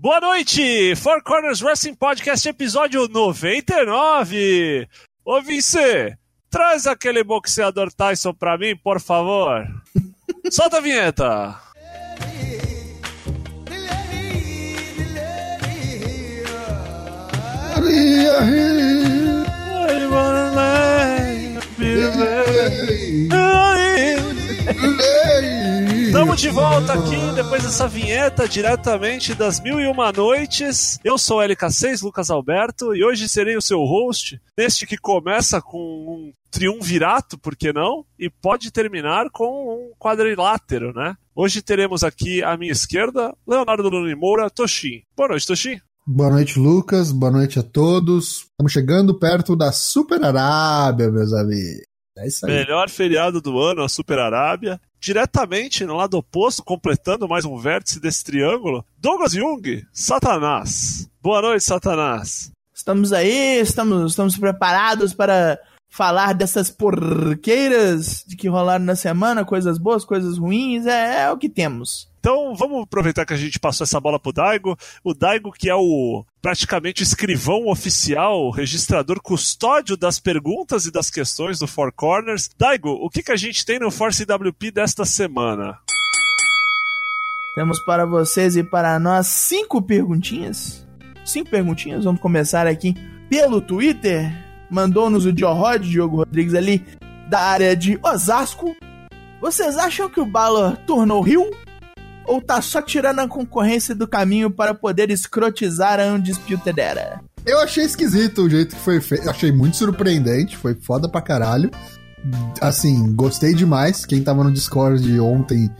Boa noite! Four Corners Wrestling Podcast, episódio 99. Ô, Vince, traz aquele boxeador Tyson pra mim, por favor. Solta a vinheta. Estamos de volta aqui depois dessa vinheta diretamente das Mil e Uma Noites. Eu sou o LK6, Lucas Alberto, e hoje serei o seu host neste que começa com um triunvirato, por que não? E pode terminar com um quadrilátero, né? Hoje teremos aqui à minha esquerda Leonardo Luni Moura, Toshin. Boa noite, Toshin. Boa noite, Lucas. Boa noite a todos. Estamos chegando perto da Super Arábia, meus amigos. É isso aí. Melhor feriado do ano, a Super Arábia. Diretamente no lado oposto, completando mais um vértice desse triângulo, Douglas Jung, Satanás. Boa noite, Satanás. Estamos aí, estamos, estamos preparados para falar dessas porqueiras de que rolaram na semana, coisas boas, coisas ruins, é, é o que temos. Então vamos aproveitar que a gente passou essa bola pro Daigo. O Daigo, que é o praticamente escrivão oficial, registrador custódio das perguntas e das questões do Four Corners. Daigo, o que, que a gente tem no Force WP desta semana? Temos para vocês e para nós cinco perguntinhas. Cinco perguntinhas, vamos começar aqui pelo Twitter. Mandou-nos o Rod, Diogo Rodrigues ali, da área de Osasco. Vocês acham que o Balor tornou Rio? Ou tá só tirando a concorrência do caminho para poder escrotizar a Undisputed Era? Eu achei esquisito o jeito que foi feito. Achei muito surpreendente, foi foda pra caralho. Assim, gostei demais. Quem tava no Discord ontem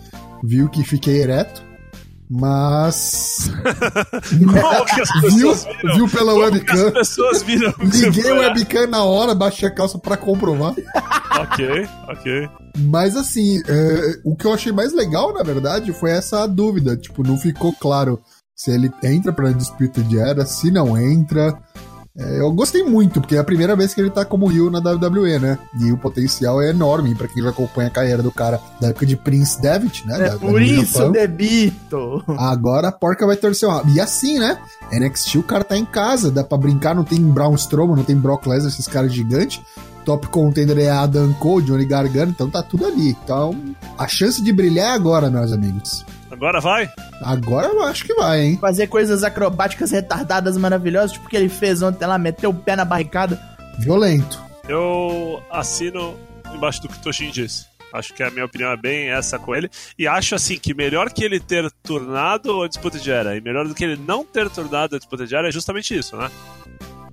viu que fiquei ereto. Mas. viu, viu pela Como webcam. as pessoas viram Liguei o webcam na hora, baixei a calça pra comprovar. Ok, ok. Mas assim, é, o que eu achei mais legal, na verdade, foi essa dúvida. Tipo, não ficou claro se ele entra pra Disputed Era, se não entra. É, eu gostei muito, porque é a primeira vez que ele tá como Rio na WWE, né? E o potencial é enorme pra quem acompanha a carreira do cara da época de Prince Devitt, né? É Da- da por New isso, debito. Agora a porca vai torcer o rabo. E assim, né? NXT o cara tá em casa, dá pra brincar, não tem Braun Strowman, não tem Brock Lesnar, esses caras gigantes. Top contender é Adam Cole, Johnny Gargano, então tá tudo ali. Então, a chance de brilhar é agora, meus amigos. Agora vai? Agora eu acho que vai, hein? Fazer coisas acrobáticas retardadas maravilhosas, tipo o que ele fez ontem lá, meteu o pé na barricada. Violento. Eu assino embaixo do que o Toshin disse. Acho que a minha opinião é bem essa com ele. E acho assim que melhor que ele ter turnado a disputa de era e melhor do que ele não ter turnado a disputa de era é justamente isso, né?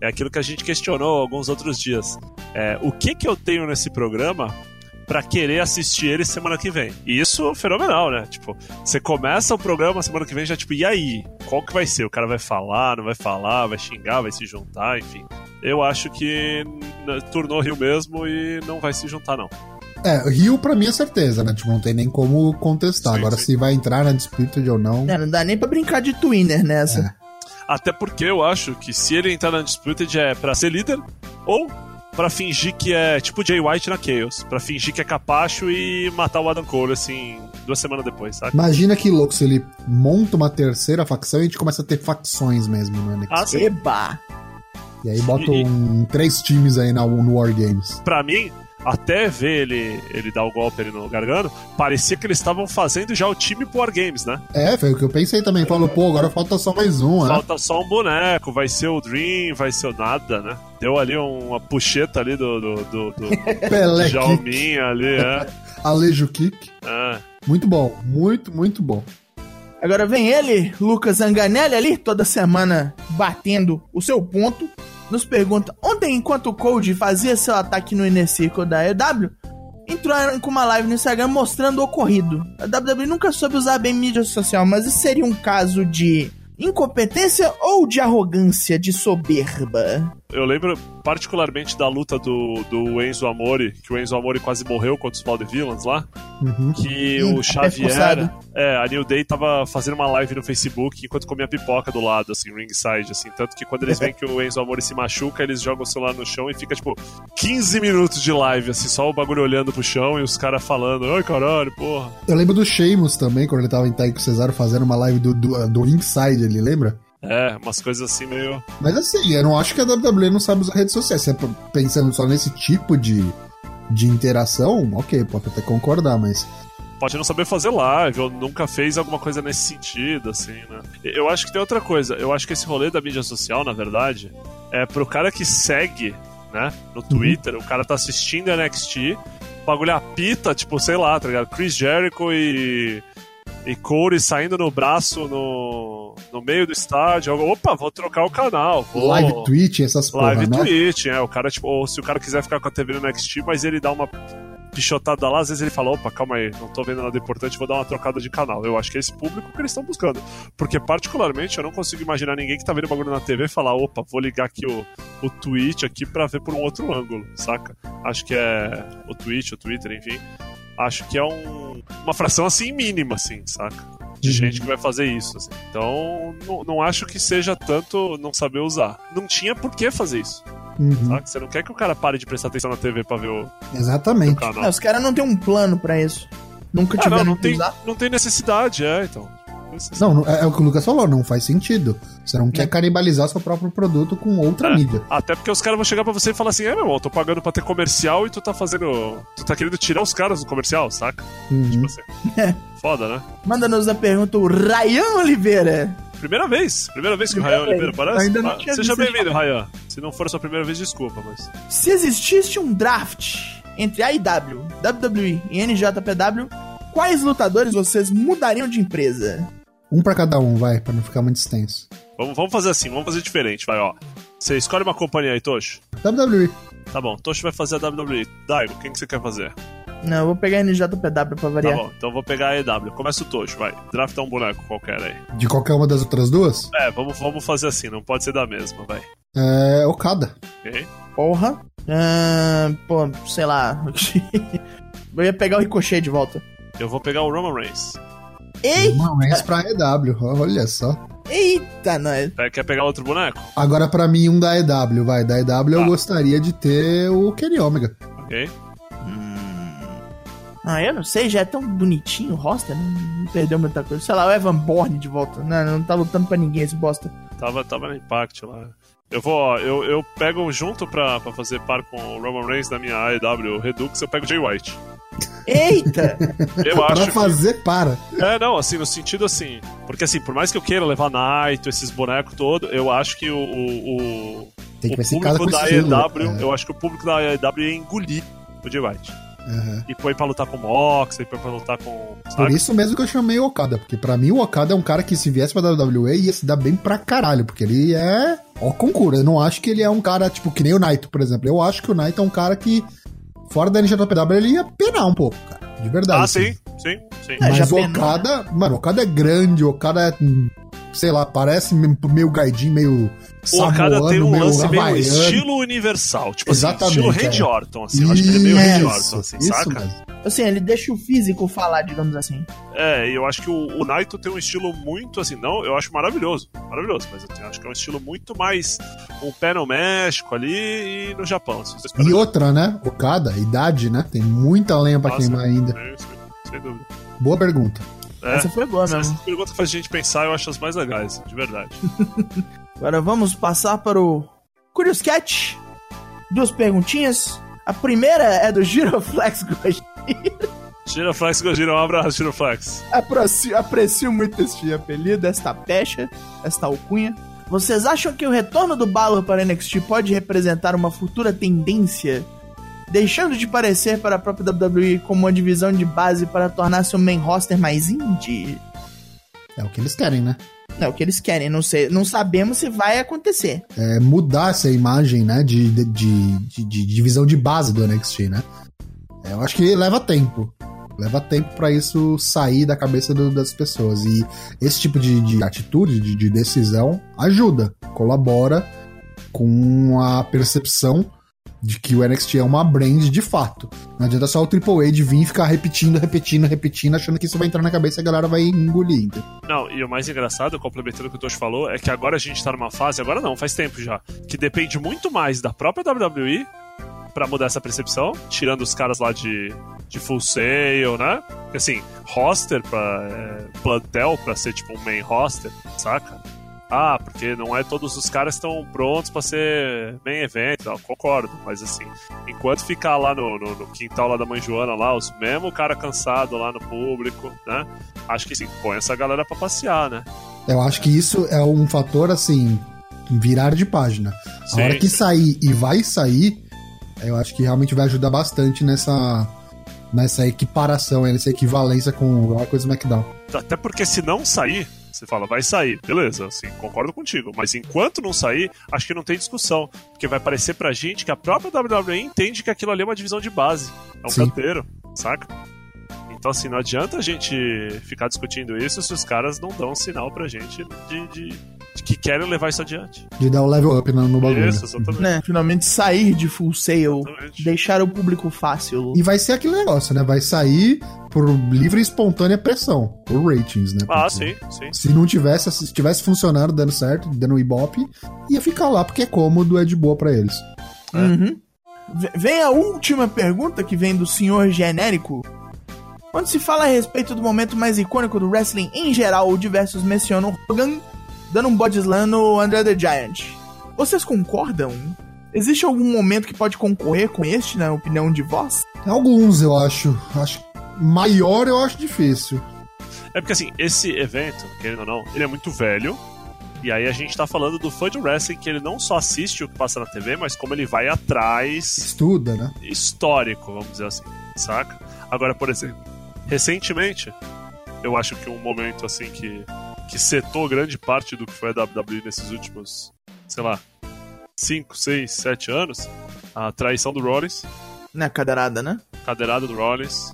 É aquilo que a gente questionou alguns outros dias. É, o que que eu tenho nesse programa pra querer assistir ele semana que vem? E isso é fenomenal, né? Tipo, você começa o programa semana que vem já tipo, e aí? Qual que vai ser? O cara vai falar, não vai falar, vai xingar, vai se juntar, enfim. Eu acho que turnou Rio mesmo e não vai se juntar, não. É, Rio pra mim é certeza, né? Tipo, não tem nem como contestar. Sim, Agora, sim. se vai entrar na Disputed ou não. É, não dá nem pra brincar de twinner nessa. É. Até porque eu acho que se ele entrar na Disputed é pra ser líder ou pra fingir que é tipo Jay White na Chaos. Pra fingir que é capacho e matar o Adam Cole, assim, duas semanas depois, sabe? Imagina que louco se ele monta uma terceira facção e a gente começa a ter facções mesmo no NXT. Ah, sim. Eba! E aí bota E- um, três times aí na, no War Games. Pra mim, até ver ele, ele dar o golpe ali no Gargano, parecia que eles estavam fazendo já o time pro Wargames, né? É, foi o que eu pensei também. Falou, pô, agora falta só mais um, né? Falta só um boneco, vai ser o Dream, vai ser o nada, né? Deu ali uma puxeta ali do, do, do, do Pelé Jalminha ali, é. Alejo Kick. é. Muito bom, muito, muito bom. Agora vem ele, Lucas Anganelli ali, toda semana batendo o seu ponto. Nos pergunta, ontem enquanto o Cold fazia seu ataque no Inner Circle da EW, entraram com uma live no Instagram mostrando o ocorrido. A WWE nunca soube usar bem mídia social, mas isso seria um caso de incompetência ou de arrogância, de soberba? Eu lembro particularmente da luta do, do Enzo Amore, que o Enzo Amore quase morreu contra os Vaudevillains lá. Uhum. Que Hum, o Xavier. forçado. É, a New Day tava fazendo uma live no Facebook enquanto comia pipoca do lado, assim, ringside, assim. Tanto que quando eles veem que o Enzo Amore se machuca, eles jogam o celular no chão e fica, tipo, 15 minutos de live, assim, só o bagulho olhando pro chão e os caras falando, ai caralho, porra. Eu lembro do Sheamus também, quando ele tava em Taiko Cesaro fazendo uma live do, do, do ringside ali, lembra? É, umas coisas assim meio. Mas assim, eu não acho que a WWE não sabe usar redes sociais. Se é pensando só nesse tipo de, de interação, ok, pode até concordar, mas. Pode não saber fazer live, ou nunca fez alguma coisa nesse sentido, assim, né? Eu acho que tem outra coisa. Eu acho que esse rolê da mídia social, na verdade, é pro cara que segue, né, no Twitter, o cara tá assistindo NXT, o bagulho apita, tipo, sei lá, tá ligado? Chris Jericho e. E Corey saindo no braço no, no meio do estádio. Opa, vou trocar o canal. Vou... Live Twitch, essas porra, Live né? Twitch, é. O cara, tipo, ou se o cara quiser ficar com a TV no NXT, mas ele dá uma pichotada lá, às vezes ele fala, opa, calma aí, não tô vendo nada importante, vou dar uma trocada de canal. Eu acho que é esse público que eles estão buscando. Porque, particularmente, eu não consigo imaginar ninguém que tá vendo bagulho na TV falar, opa, vou ligar aqui o, o Twitch aqui pra ver por um outro ângulo, saca? Acho que é o Twitch, o Twitter, enfim. Acho que é um, uma fração assim mínima, assim, saca? De Uhum. gente que vai fazer isso. assim. Então, não, não acho que seja tanto não saber usar. Não tinha por que fazer isso. Uhum, Saca? Você não quer que o cara pare de prestar atenção na TV pra ver o, o Exatamente. canal. Não, os caras não tem um plano pra isso. Nunca Ah, tiveram não, não que tem, usar. não tem necessidade, é, então. Não, é, é o que o Lucas falou, não faz sentido. Você não quer canibalizar seu próprio produto com outra É. mídia. Até porque os caras vão chegar pra você e falar assim: é, meu irmão, eu tô pagando pra ter comercial e tu tá fazendo. Tu tá querendo tirar os caras do comercial, saca? Uhum. Tipo assim. Foda, né? Manda-nos a pergunta o Ryan Oliveira. Primeira vez. Primeira vez que Primeira o Rayan. Oliveira aparece. Ainda não Ah, tinha Seja bem-vindo, Rayan. Se não for a sua primeira vez, desculpa, mas. Se existisse um draft entre AEW, WWE e NJPW, quais lutadores vocês mudariam de empresa? Um pra cada um, vai, pra não ficar muito extenso. Vamos, vamos fazer assim, vamos fazer diferente, vai, ó. Você escolhe uma companhia aí, Tocho. WWE. Tá bom, Tocho vai fazer a WWE. Daigo, quem que você quer fazer? Não, eu vou pegar a NJPW pra Tá variar. bom, então eu vou pegar a EW. Começa o Tocho, vai. Drafta um boneco qualquer aí. De qualquer uma das outras duas? É, vamos, vamos fazer assim, não pode ser da mesma, vai. É. Okada. Ok? Porra. Ah, pô, sei lá. eu ia pegar o Ricochet de volta. Eu vou pegar o Roman Reigns. Ei, Não, é pra EW, olha só. eita, nós. Quer pegar outro boneco? Agora, pra mim, um da EW, vai. Da EW eu Tá. gostaria de ter o Kenny Omega. Ok? Ah, eu não sei, já é tão bonitinho o roster, não, não perdeu muita coisa. Sei lá, o Evan Bourne de volta. Não, não tá lutando pra ninguém esse bosta. Tava, tava no Impact lá. Eu vou, ó, eu, eu pego junto pra, pra fazer par com o Roman Reigns da minha AEW Redux, eu pego o Jay White. Eita! Eu pra acho que fazer, para. É, não, assim, no sentido assim. Porque assim, por mais que eu queira levar Naito, esses bonecos todos, eu acho que o, o, o, Tem que o ver se casa público com da estilo. AEW, é. eu acho que o público da AEW ia engolir o Jay White. Aham. E põe pra lutar com o Moxley, põe pra lutar com. Por Sabe? isso mesmo que eu chamei o Okada, porque pra mim o Okada é um cara que se viesse pra WWE ia se dar bem pra caralho, porque ele é ó concurso. Eu não acho que ele é um cara, tipo, que nem o Naito, por exemplo. Eu acho que o Naito é um cara que, fora da NJPW, ele ia penar um pouco, cara. De verdade. Ah, assim. sim, sim, sim. É, já Mas o penou, Okada, mano, o Okada é grande, o Okada é, hum, sei lá, parece meio gaidinho, meio O Okada tem um meio lance meio estilo universal. Tipo Exatamente, assim, estilo Randy é. Orton, assim. Eu acho que ele é meio Randy Isso, Orton, assim, isso saca? mesmo. Assim, ele deixa o físico falar, digamos assim. É, e eu acho que o, o Naito tem um estilo muito assim, não, eu acho maravilhoso, maravilhoso, mas eu tenho- acho que é um estilo muito mais um pé no México ali e no Japão. Se vocês E outra, né? Okada, idade, né? Tem muita lenha pra Nossa. queimar ainda. É, sem, sem dúvida. Boa pergunta. É, Essa foi boa essa mesmo. pergunta que faz a gente pensar, eu acho as mais legais, de verdade. Agora vamos passar para o Curious Cat. Duas perguntinhas. A primeira é do Giroflex Gold. Giroflex Gojira, um abraço, Giroflex. Aprecio, aprecio muito este apelido, esta pecha, esta alcunha. Vocês acham que o retorno do Balor para NXT pode representar uma futura tendência? Deixando de parecer para a própria WWE como uma divisão de base para tornar-se um main roster mais indie? É o que eles querem, né? É o que eles querem, não sei, não sabemos se vai acontecer. É mudar essa imagem, né? De, de, de, de- divisão de base do NXT, né? É, eu acho que leva tempo. Leva tempo pra isso sair da cabeça do- das pessoas. E esse tipo de, de atitude, de, de decisão, ajuda, colabora com a percepção de que o NXT é uma brand de fato. Não adianta só o Triple H vir e ficar repetindo, repetindo, repetindo, achando que isso vai entrar na cabeça e a galera vai engolir. Não, e o mais engraçado, complementando o que o Tosh falou, é que agora a gente tá numa fase, agora não, faz tempo já, que depende muito mais da própria WWE para mudar essa percepção, tirando os caras lá de, de full sale, né? Assim, roster pra. É, plantel pra ser tipo um main roster, saca? Ah, porque não é todos os caras estão prontos para ser main event, concordo, mas assim, enquanto ficar lá no, no, no, quintal lá da mãe Joana, lá, os mesmo cara cansado lá no público, né? Acho que sim, põe essa galera para passear, né? Eu acho que isso é um fator, assim, virar de página. Sim, a hora que sim. sair e vai sair, eu acho que realmente vai ajudar bastante nessa, nessa equiparação, nessa equivalência com a coisa SmackDown. Até porque se não sair, você fala, vai sair, beleza, assim, concordo contigo. Mas enquanto não sair, acho que não tem discussão. Porque vai parecer pra gente que a própria WWE entende que aquilo ali é uma divisão de base. É um Sim. canteiro, saca? Então, assim, não adianta a gente ficar discutindo isso se os caras não dão sinal pra gente de, de que querem levar isso adiante. De dar o um level up no, no bagulho. Isso, exatamente. Né, finalmente sair de full sale, exatamente. deixar o público fácil. E vai ser aquele negócio, né? Vai sair por livre e espontânea pressão, por ratings, né? Ah, sim, sim. Se não tivesse, se tivesse funcionando, dando certo, dando ibope, ia ficar lá porque é cômodo, é de boa para eles. É. Uhum. Vem a última pergunta que vem do senhor genérico. Quando se fala a respeito do momento mais icônico do wrestling em geral, diversos mencionam Hogan dando um body slam no André the Giant. Vocês concordam? Existe algum momento que pode concorrer com este, na opinião de vós? Alguns, eu acho. Acho maior eu acho difícil. É porque assim, esse evento, querendo ou não, ele é muito velho. E aí a gente tá falando do fã de wrestling que ele não só assiste o que passa na TV, mas como ele vai atrás. Estuda, né? Histórico, vamos dizer assim, saca? Agora, por exemplo, recentemente, eu acho que um momento assim que que setou grande parte do que foi a WWE nesses últimos, sei lá, 5, 6, 7 anos, a traição do Rollins. Na cadeirada, né? Cadeirada do Rollins.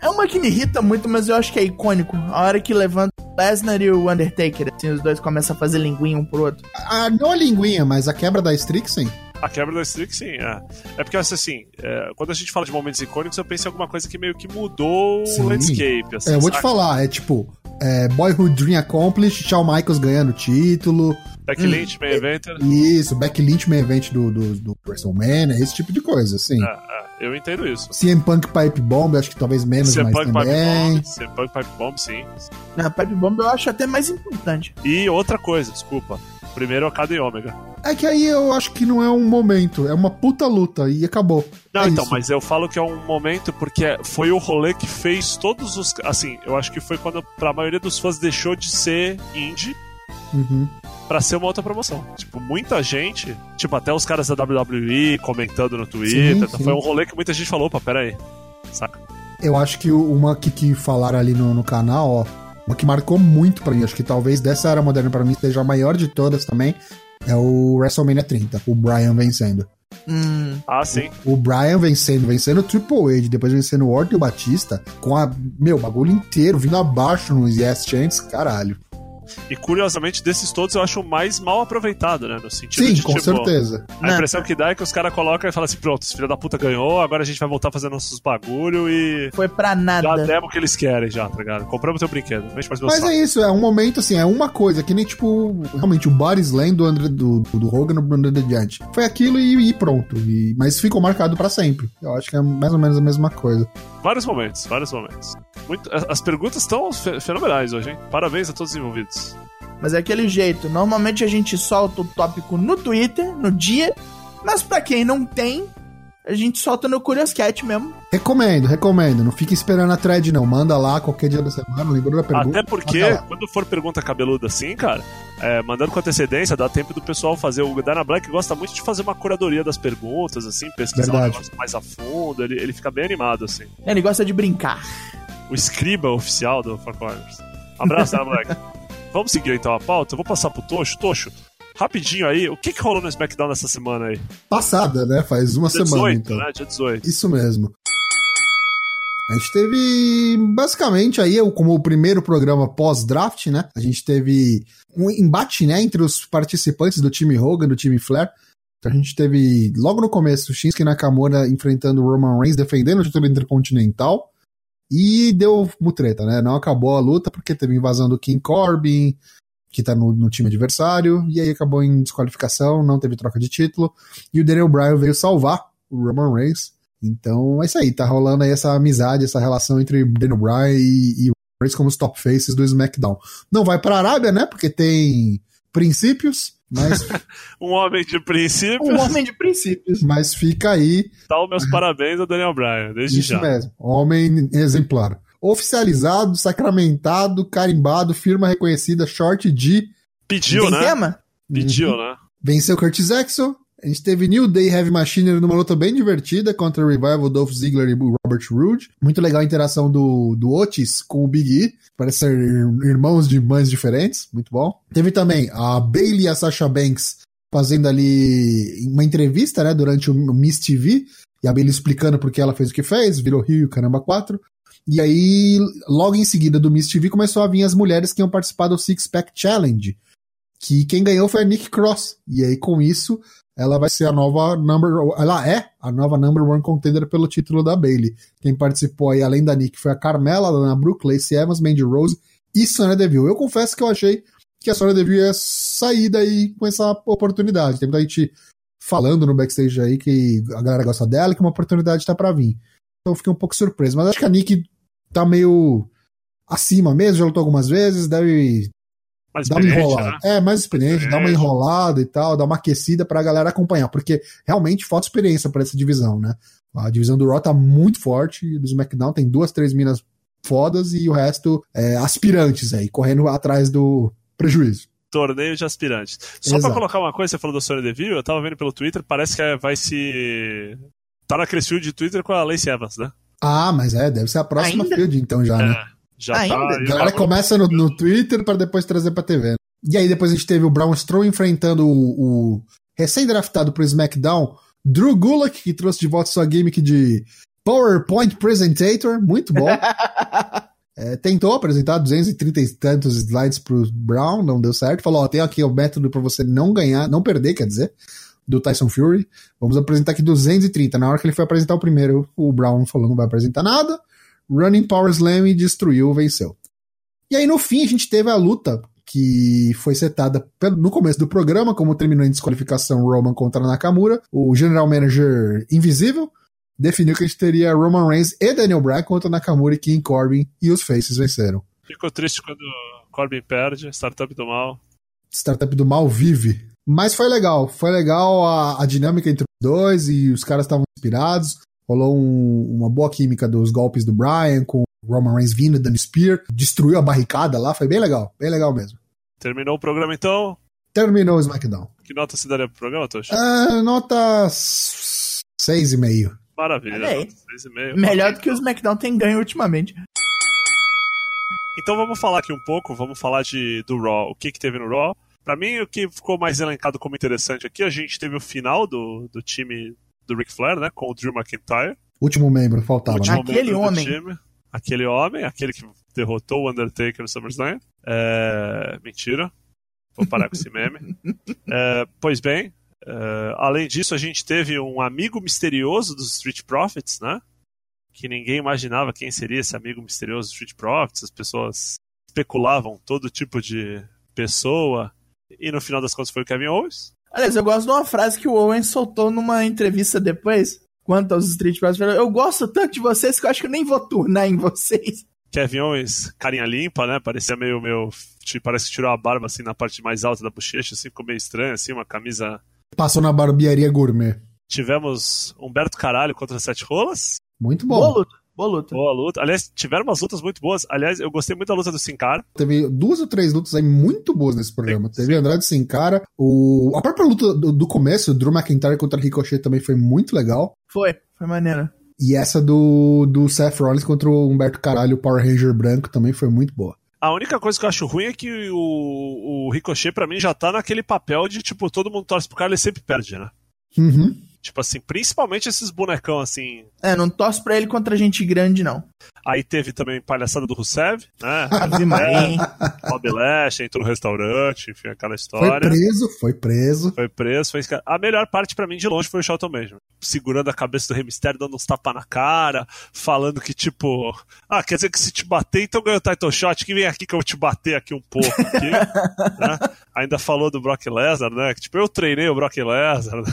É uma que me irrita muito, mas eu acho que é icônico. A hora que levanta o Lesnar e o Undertaker, assim, os dois começam a fazer linguinha um pro outro. Ah, não a linguinha, mas a quebra da Strixen. A quebra da Strix, sim, é. É porque, assim, é, quando a gente fala de momentos icônicos, eu penso em alguma coisa que meio que mudou sim. o landscape. Assim, é, eu vou saca? te falar, é tipo, é, Boyhood Dream Accomplished, Shawn Michaels ganhando título. Becky hum, main event. Isso, Lynch, main event do, do, do WrestleMania, esse tipo de coisa, assim. É, é, eu entendo isso. CM Punk Pipe Bomb, acho que talvez menos, CM mas Punk também. Pipe Bomb, CM Punk Pipe Bomb, sim. Na Pipe Bomb eu acho até mais importante. E outra coisa, desculpa. Primeiro Okada e Ômega. É que aí eu acho que não é um momento, é uma puta luta e acabou. Não, é então, isso. mas eu falo que é um momento porque foi o rolê que fez todos os. Assim, eu acho que foi quando pra maioria dos fãs deixou de ser indie. Uhum. Pra ser uma outra promoção. Tipo, muita gente, tipo, até os caras da WWE comentando no Twitter. Sim, sim. Foi um rolê que muita gente falou, opa, pera aí. Saca? Eu acho que uma que, que falaram ali no, no canal, ó, uma que marcou muito para mim, acho que talvez dessa era moderna para mim seja a maior de todas também, é o WrestleMania 30, o Brian vencendo. Hum. Ah, sim. O, o, Brian vencendo, vencendo o Triple H, depois vencendo o Orton e o Batista, com a, meu, bagulho inteiro vindo abaixo nos Yes Chants, caralho. E curiosamente, desses todos eu acho o mais mal aproveitado, né? No sentido Sim, de, com tipo, certeza. A impressão que dá é que os caras colocam e falam assim: pronto, esse filho da puta ganhou, agora a gente vai voltar fazendo nossos bagulho e. Foi pra nada. Já demos o que eles querem, já, tá ligado? Compramos teu brinquedo. Mexe mais Mas é isso, é um momento assim, é uma coisa, que nem tipo, realmente, o body slam do, André, do, do Hogan no André Giant. Foi aquilo e, e pronto. E, mas ficou marcado pra sempre. Eu acho que é mais ou menos a mesma coisa. Vários momentos, vários momentos. Muito, as perguntas estão fenomenais hoje, hein? Parabéns a todos os envolvidos. Mas é aquele jeito. Normalmente a gente solta o tópico no Twitter, no dia. Mas para quem não tem, a gente solta no Curious Cat mesmo. Recomendo, recomendo. Não fique esperando a thread, não. Manda lá qualquer dia da semana, lembrou da pergunta. Até porque, quando for pergunta cabeluda assim, cara, é, mandando com antecedência, dá tempo do pessoal fazer. O Dana Black gosta muito de fazer uma curadoria das perguntas, assim, pesquisar Verdade. um negócio mais a fundo. Ele, ele fica bem animado, assim. Ele gosta de brincar. O escriba oficial do Four Corners. Abraço, Dana Black. Vamos seguir então a pauta? Eu vou passar pro Tocho. Tocho, rapidinho aí, o que, que rolou no SmackDown nessa semana aí? Passada, né? Faz uma Dia semana 18, então. né? Dia 18. Isso mesmo. A gente teve basicamente aí, como o primeiro programa pós-draft, né? A gente teve um embate, né, entre os participantes do time Hogan, do time Flair. A gente teve, logo no começo, o Shinsuke Nakamura enfrentando o Roman Reigns, defendendo o título intercontinental. E deu mutreta, né? Não acabou a luta porque teve invasão do King Corbin, que tá no, no, time adversário, e aí acabou em desqualificação, não teve troca de título. E o Daniel Bryan veio salvar o Roman Reigns. Então é isso aí, tá rolando aí essa amizade, essa relação entre Daniel Bryan e, e Reigns como os top faces do SmackDown. Não vai pra Arábia, né? Porque tem princípios, mas. um homem de princípios. Um homem de princípios. Mas fica aí. Dá os meus parabéns ao Daniel Bryan, desde Isso já. Isso mesmo, homem exemplar. Oficializado, sacramentado, carimbado, firma reconhecida, short de. Pediu, Tem né? tema? Pediu, Uhum. né? Venceu Curtis Axel. A gente teve New Day Heavy Machinery numa luta bem divertida contra o Revival, Dolph Ziggler e Robert Roode. Muito legal a interação do, do Otis com o Big E. Parece ser irmãos de mães diferentes. Muito bom. Teve também a Bailey e a Sasha Banks fazendo ali uma entrevista, né, durante o Miss TV. E a Bailey explicando por que ela fez o que fez, virou Rio e o Caramba 4. E aí, logo em seguida do Miss TV, começou a vir as mulheres que iam participar do Six Pack Challenge. Que quem ganhou foi a Nick Cross. E aí, com isso, ela vai ser a nova number. Ela é a nova number one contender pelo título da Bailey. Quem participou aí, além da Nick, foi a Carmela, a Dana Brooke, Lacey Evans, Mandy Rose e Sonya Deville. Eu confesso que eu achei que a Sonya Deville ia sair daí com essa oportunidade. Tem muita gente falando no backstage aí que a galera gosta dela que uma oportunidade tá para vir. Então fiquei um pouco surpreso. Mas acho que a Nick tá meio acima mesmo, já lutou algumas vezes, deve Mais dá uma enrolada. né? É, mais experiente, dá uma enrolada e tal, dá uma aquecida pra galera acompanhar, porque realmente falta experiência pra essa divisão, né? A divisão do Raw tá muito forte, do SmackDown tem duas, três minas fodas e o resto é, aspirantes aí, correndo atrás do prejuízo. Torneio de aspirantes. Só Exato. pra colocar uma coisa, você falou do Sonya Deville, eu tava vendo pelo Twitter, parece que é- vai se. Tá naquele fio de Twitter com a Lacey Evans, né? Ah, mas é, deve ser a próxima Ainda? field então já, né? Já Ainda? tá. A galera começa no, no Twitter pra depois trazer pra TV. né? E aí depois a gente teve o Braun Strowman enfrentando o, o recém-draftado pro SmackDown, Drew Gulak, que trouxe de volta sua gimmick de PowerPoint Presentator, muito bom. É, tentou apresentar 230 e tantos slides pro Brown, não deu certo. Falou, ó, tem aqui o método pra você não ganhar, não perder, quer dizer, do Tyson Fury. Vamos apresentar aqui 230. Na hora que ele foi apresentar o primeiro, o Brown falou, não vai apresentar nada. Running Power Slam e destruiu, venceu. E aí no fim a gente teve a luta que foi setada no começo do programa, como terminou em desqualificação Roman contra Nakamura. O General Manager Invisível definiu que a gente teria Roman Reigns e Daniel Bryan contra Nakamura e King Corbin e os Faces venceram. Ficou triste quando Corbin perde, startup do mal. Startup do mal vive. Mas foi legal, foi legal a, a dinâmica entre os dois e os caras estavam inspirados. Rolou um- uma boa química dos golpes do Bryan com o Roman Reigns vindo dando spear, destruiu a barricada lá, foi bem legal, bem legal mesmo. Terminou o programa então. Terminou o SmackDown. Que nota se daria pro programa, Tocha? Ah, nota 6,5. Maravilha. Aí. nota seis e meio. Melhor do que o SmackDown tem ganho ultimamente. Então vamos falar aqui um pouco, vamos falar de, do Raw. O que, que teve no Raw? Pra mim, o que ficou mais elencado como interessante aqui, a gente teve o final do, do time do Ric Flair, né? Com o Drew McIntyre. Último membro, faltava, último? Aquele membro homem. time. Aquele homem, aquele que derrotou o Undertaker no SummerSlam. É... Mentira. Vou parar com esse meme. É, pois bem, é, além disso, a gente teve um amigo misterioso dos Street Profits, né? Que ninguém imaginava quem seria esse amigo misterioso dos Street Profits. As pessoas especulavam todo tipo de pessoa. E no final das contas foi o Kevin Owens. Aliás, eu gosto de uma frase que o Owen soltou numa entrevista depois, quanto aos Street falou, Eu gosto tanto de vocês que eu acho que eu nem vou turnar em vocês. Kevin Owens, carinha limpa, né? Parecia meio, meio. te- Parece que tirou a barba assim na parte mais alta da bochecha, assim, ficou meio estranho, assim, uma camisa. Passou na barbearia gourmet. Tivemos Humberto Caralho contra Sete Rolas. Muito Boa bom. luta, boa luta. Boa luta. Aliás, tiveram umas lutas muito boas. Aliás, eu gostei muito da luta do Sin Cara. Teve duas ou três lutas aí muito boas nesse programa. Sim, Teve Andrade Sem Cara. O... A própria luta do, do começo, o Drew McIntyre contra Ricochet também foi muito legal. Foi, foi maneiro. E essa do, do Seth Rollins contra o Humberto Caralho, o Power Ranger branco, também foi muito boa. A única coisa que eu acho ruim é que o, o Ricochet, pra mim, já tá naquele papel de, tipo, todo mundo torce pro cara, ele sempre perde, né? Uhum. Tipo assim, principalmente esses bonecão assim. É, não torce pra ele contra gente grande, não. Aí teve também palhaçada do Rusev, né? Ave Maria. Bob Lash entrou no restaurante, enfim, aquela Foi história. preso, foi preso. Foi preso, foi A melhor parte pra mim de longe foi o Shelton Benjamin. Segurando a cabeça do Rey Mysterio, dando uns tapas na cara, falando que tipo, ah, quer dizer que se te bater, então ganha o title shot, que vem aqui que eu vou te bater aqui um pouco. Aqui, né? Ainda falou do Brock Lesnar, né? Que tipo, eu treinei o Brock Lesnar.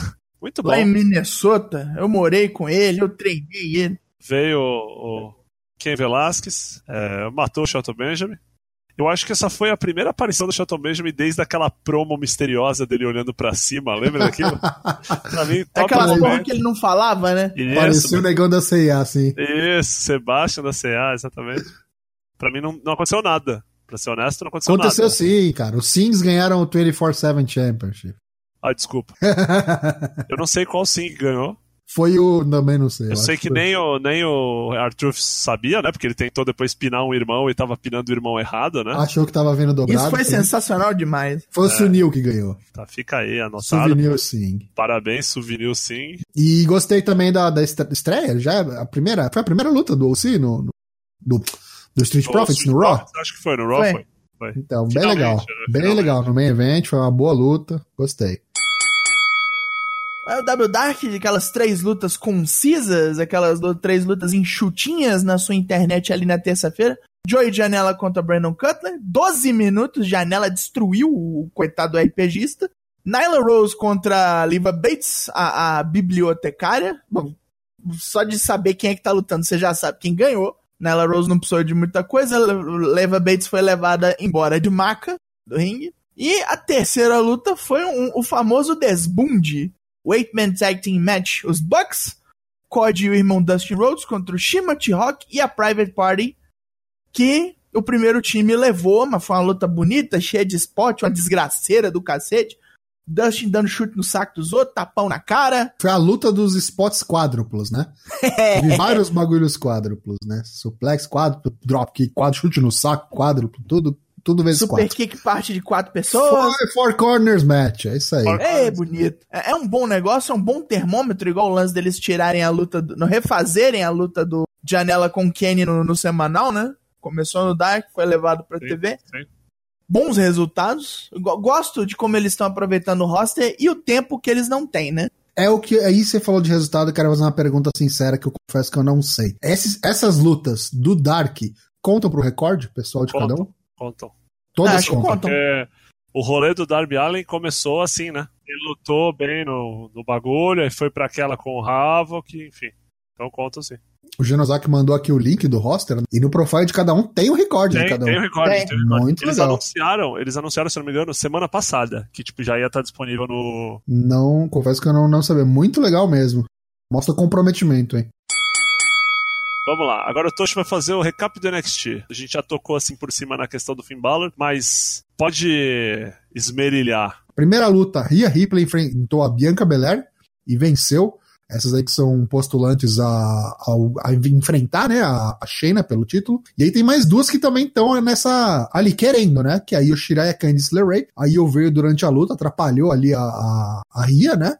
Muito bom. Lá em Minnesota, eu morei com ele, eu treinei ele. Veio o, o Ken Velasquez, é, matou o Shelton Benjamin. Eu acho que essa foi a primeira aparição do Shelton Benjamin desde aquela promo misteriosa dele olhando pra cima. Lembra daquilo? pra mim, top Aquela momento. que ele não falava, né? Isso, Parecia o negão da CIA, assim. Isso, Sebastian da CA, exatamente. Pra mim não, não aconteceu nada. Pra ser honesto, não aconteceu, Aconteceu nada. sim, cara. Os Sings ganharam o 24-7 Championship. Ah, desculpa. Eu não sei qual sim que ganhou. Foi o. Também não sei. Eu sei acho que foi- nem o, nem o Arthur sabia, né? Porque ele tentou depois pinar um irmão e tava pinando o irmão errado, né? Achou que tava vendo dobrado. Isso foi foi- sensacional demais. Foi o Sunil que ganhou. Tá, fica aí, anotado. Souvenir Sing. Parabéns, Souvenir sim. E gostei também da, da estre- estreia. Já é a primeira, foi a primeira luta do OC no, no- do, do Street Profits no Raw. Acho que foi, no Raw Foi. foi. Foi. Então, bem Finalmente, legal. né? Bem Finalmente. legal. No main event, foi uma boa luta. Gostei. O W Dark, aquelas três lutas concisas, aquelas três lutas enxutinhas na sua internet ali na terça-feira. Joey Janela contra Brandon Cutler. 12 minutos, Janela destruiu o coitado RPGista. Nyla Rose contra Liva Bates, a, a bibliotecária. Bom, só de saber quem é que tá lutando, você já sabe quem ganhou. Nyla Rose não precisou de muita coisa. Le- Liva Bates foi levada embora de maca do ringue. E a terceira luta foi um- o famoso desbunde. O Eight-Man Tag Team Match. Os Bucks, Cody e o irmão Dustin Rhodes contra o Shima T-Rock e a Private Party. Que o primeiro time levou, mas foi uma luta bonita, cheia de spot, uma desgraceira do cacete. Dustin dando chute no saco dos outros, tapão na cara. Foi a luta dos spots quádruplos, né? Vi vários bagulhos quádruplos, né? Suplex quádruplo, dropkick, quadro, chute no saco, quádruplo, tudo, tudo vezes Super quatro. kick parte de quatro pessoas. Four, four corners match, é isso aí. Four- É, bonito. É, é um bom negócio, é um bom termômetro, igual o lance deles tirarem a luta, do, não refazerem a luta do Janela com o Kenny no, no semanal, né? Começou no Dark, foi levado pra Sim, TV. sim. Bons resultados. Go- Gosto de como eles estão aproveitando o roster e o tempo que eles não têm, né? É o que. Aí você falou de resultado, eu quero fazer uma pergunta sincera que eu confesso que eu não sei. Esses- essas lutas do Dark contam pro recorde, pessoal de cada um? Contam. Todas Ah, acho que contam. contam. Porque o rolê do Darby Allen começou assim, né? Ele lutou bem no, no bagulho, aí foi pra aquela com o Havok, enfim. Então contam sim. O Genosaki mandou aqui o link do roster e no profile de cada um tem o recorde de Tem, cada tem o um. recorde, Tem. tem o recorde. Muito eles legal. anunciaram, eles anunciaram, se não me engano, semana passada, que tipo já ia estar disponível no Não, confesso que eu não, não sabia. Muito legal mesmo. Mostra comprometimento, hein? Vamos lá, agora o Toshi vai fazer o recap do NXT. A gente já tocou assim por cima na questão do Finn Balor, mas pode esmerilhar. Primeira luta, Rhea Ripley enfrentou a Bianca Belair e venceu. Essas aí que são postulantes a, a- a enfrentar, né, a, a Shayna pelo título. E aí tem mais duas que também estão nessa, ali querendo, né, que é a Io Shirai e a Candice LeRae. A Io veio durante a luta, atrapalhou ali a, a, a Rhea, né,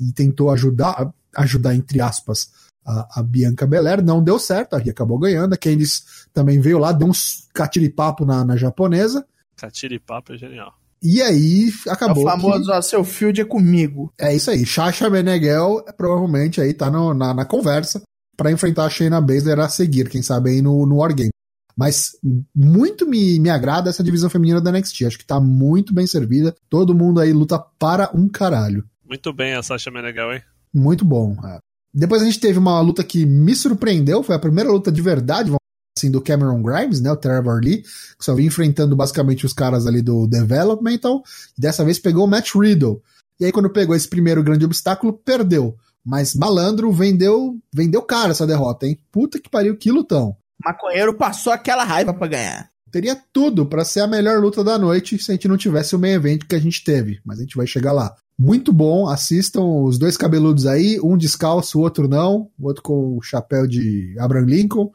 e tentou ajudar, ajudar entre aspas, a, a Bianca Belair. Não deu certo, a Rhea acabou ganhando. A Candice também veio lá, deu uns catiripapo na, na japonesa. Catiripapo é genial. E aí É acabou. o que- famoso, ó, seu field é comigo. é isso aí. Chacha Meneghel provavelmente aí tá no- na, na conversa pra enfrentar a Shayna Baszler a seguir, quem sabe aí no, no Wargame. Mas muito me, me agrada essa divisão feminina da NXT. Acho que tá muito bem servida. Todo mundo aí luta para um caralho. Muito bem a Sasha Meneghel, hein? Muito bom. é. Depois a gente teve uma luta que me surpreendeu. Foi a primeira luta de verdade, vamos assim, do Cameron Grimes, né? O Trevor Lee, que só vinha enfrentando basicamente os caras ali do Developmental. E dessa vez pegou o Matt Riddle. E aí, quando pegou esse primeiro grande obstáculo, perdeu. Mas malandro vendeu, vendeu cara essa derrota, hein? Puta que pariu, que lutão. Maconheiro passou aquela raiva pra ganhar. Teria tudo pra ser a melhor luta da noite se a gente não tivesse o main event que a gente teve. Mas a gente vai chegar lá. Muito bom, assistam os dois cabeludos aí, um descalço, o outro não, o outro com o chapéu de Abraham Lincoln.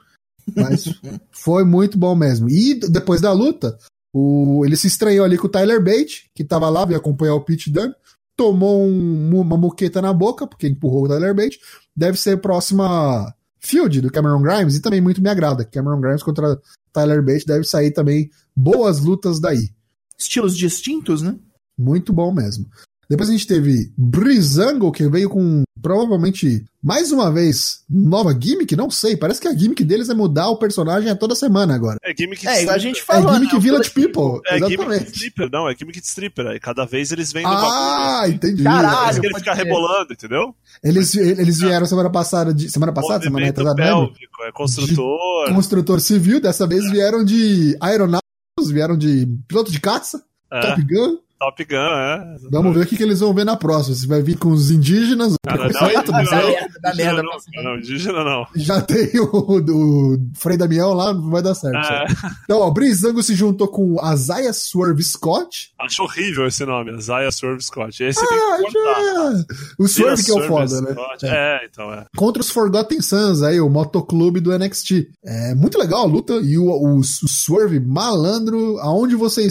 Mas foi muito bom mesmo. E depois da luta, o, ele se estranhou ali com o Tyler Bate, que tava lá, veio acompanhar o Pete Dunne. tomou um, uma moqueta na boca, porque empurrou o Tyler Bate. Deve ser a próxima field do Cameron Grimes e também muito me agrada. Cameron Grimes contra Tyler Bate deve sair também boas lutas daí. Estilos distintos, né? Muito bom mesmo. Depois a gente teve Brizango, que veio com provavelmente mais uma vez nova gimmick, não sei. Parece que a gimmick deles é mudar o personagem a toda semana agora. É gimmick de É, igual a stripper. gente falou. é gimmick né? Village People, É gimmick de exatamente. stripper, não, é gimmick de stripper. Aí cada vez eles vêm no Ah, entendi. Caralho. Que ele fica rebolando, entendeu? Eles, eles vieram semana passada, de, semana passada, semana retrasada, pélvico, é construtor. construtor civil, dessa vez vieram de aeronáuticos, vieram de piloto de caça, É, Top Gun. Top Gun, é. Vamos ver o que, que eles vão ver na próxima. Se vai vir com os indígenas, preconceito, não, não merda, merda. não, nossa. não, indígena não. Já tem o, o Frei Damião lá, não vai dar certo. É, Então, ó, Brizango se juntou com a Zaya Swerve Scott. acho horrível esse nome, Zaya Swerve Scott. Esse tem Ah, que cortar. já. O Swerve que é o foda, né? Scott. É. então é. Contra os Forgotten Sons, aí, o motoclube do NXT. É muito legal a luta e o, o, o Swerve malandro, aonde você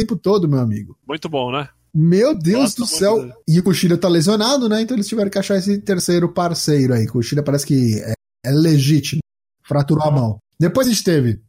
tempo todo, meu amigo. Muito bom, né? Meu Deus Gosto do céu. E o Kushida tá lesionado, né? Então eles tiveram que achar esse terceiro parceiro aí. Kushida parece que é, é legítimo. Fraturou a mão. Depois a gente teve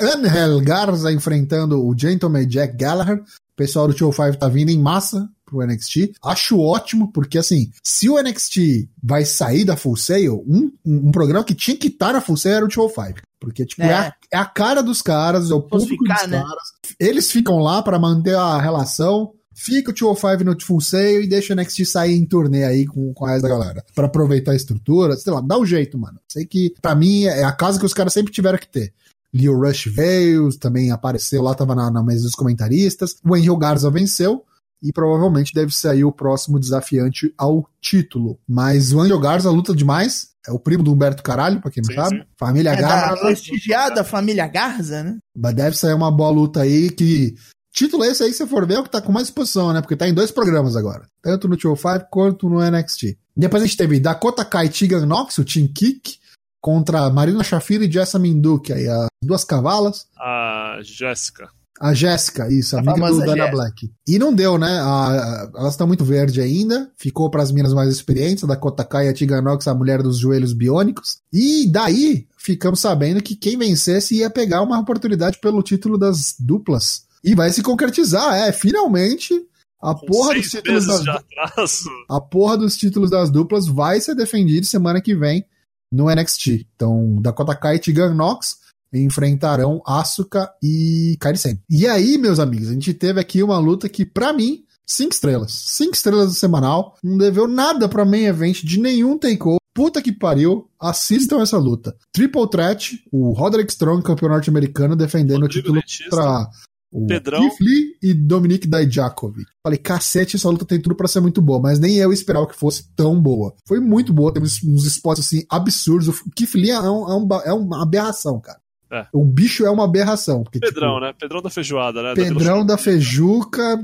Angel Garza enfrentando o Gentleman Jack Gallagher. O pessoal do Show 5 tá vindo em massa pro NXT. Acho ótimo, porque assim, se o NXT vai sair da Full Sail, um, um, um programa que tinha que estar na Full Sail era o Show 5. Porque, tipo, é, É. a, é a cara dos caras, é o público ficar, dos né? caras. Eles ficam lá pra manter a relação. Fica o 205 no Full Sail e deixa o NXT sair em turnê aí com, com a resto da galera. Pra aproveitar a estrutura. Sei lá, dá um jeito, mano. Sei que, pra mim, é a casa que os caras sempre tiveram que ter. Leo Rush veio, também apareceu lá, tava na, na mesa dos comentaristas. O Angel Garza venceu e provavelmente deve sair o próximo desafiante ao título. Mas o Angel Garza luta demais. É o primo do Humberto Caralho, pra quem não Sim, sabe. sim. Família É da Garza. prestigiada família Garza, né? Mas deve sair uma boa luta aí que. Título esse aí, se você for ver, é o que tá com mais exposição, né? Porque tá em dois programas agora. Tanto no 205 quanto no NXT. Depois a gente teve Dakota Kai e Tegan Nox, o Team Kick, contra Marina Shafira e Jessamine Duke, aí as duas cavalas. A Jéssica. A Jéssica, isso, A amiga do Dana. Black. E não deu, né? A- a- elas estão muito verde ainda. Ficou para as minas mais experientes, a Dakota Kai e a Tegan Nox, a mulher dos joelhos biônicos. E daí ficamos sabendo que quem vencesse ia pegar uma oportunidade pelo título das duplas. E vai se concretizar, é, finalmente. A Com porra dos títulos das, a porra dos títulos das duplas vai ser defendido semana que vem no NXT. Então, Dakota Kai e Tegan Nox enfrentarão Asuka e Kairi Sane. E aí, meus amigos, a gente teve aqui uma luta que, pra mim, cinco estrelas. Cinco estrelas do semanal. Não deveu nada pra main event de nenhum takeover. Puta que pariu, assistam essa luta. Triple Threat, o Roderick Strong, campeão norte-americano, defendendo Rodrigo o título contra o Pedrão. Keith Lee e Dominic Dijakovic. Falei, cacete, essa luta tem tudo pra ser muito boa, mas nem eu esperava que fosse tão boa. Foi muito boa, teve uns, uns spots assim absurdos. O Keith Lee é, um- é um é uma aberração, cara. É. O bicho é uma aberração. Porque, Pedrão, tipo, né? Pedrão da feijoada, né? Pedrão da Feijuca.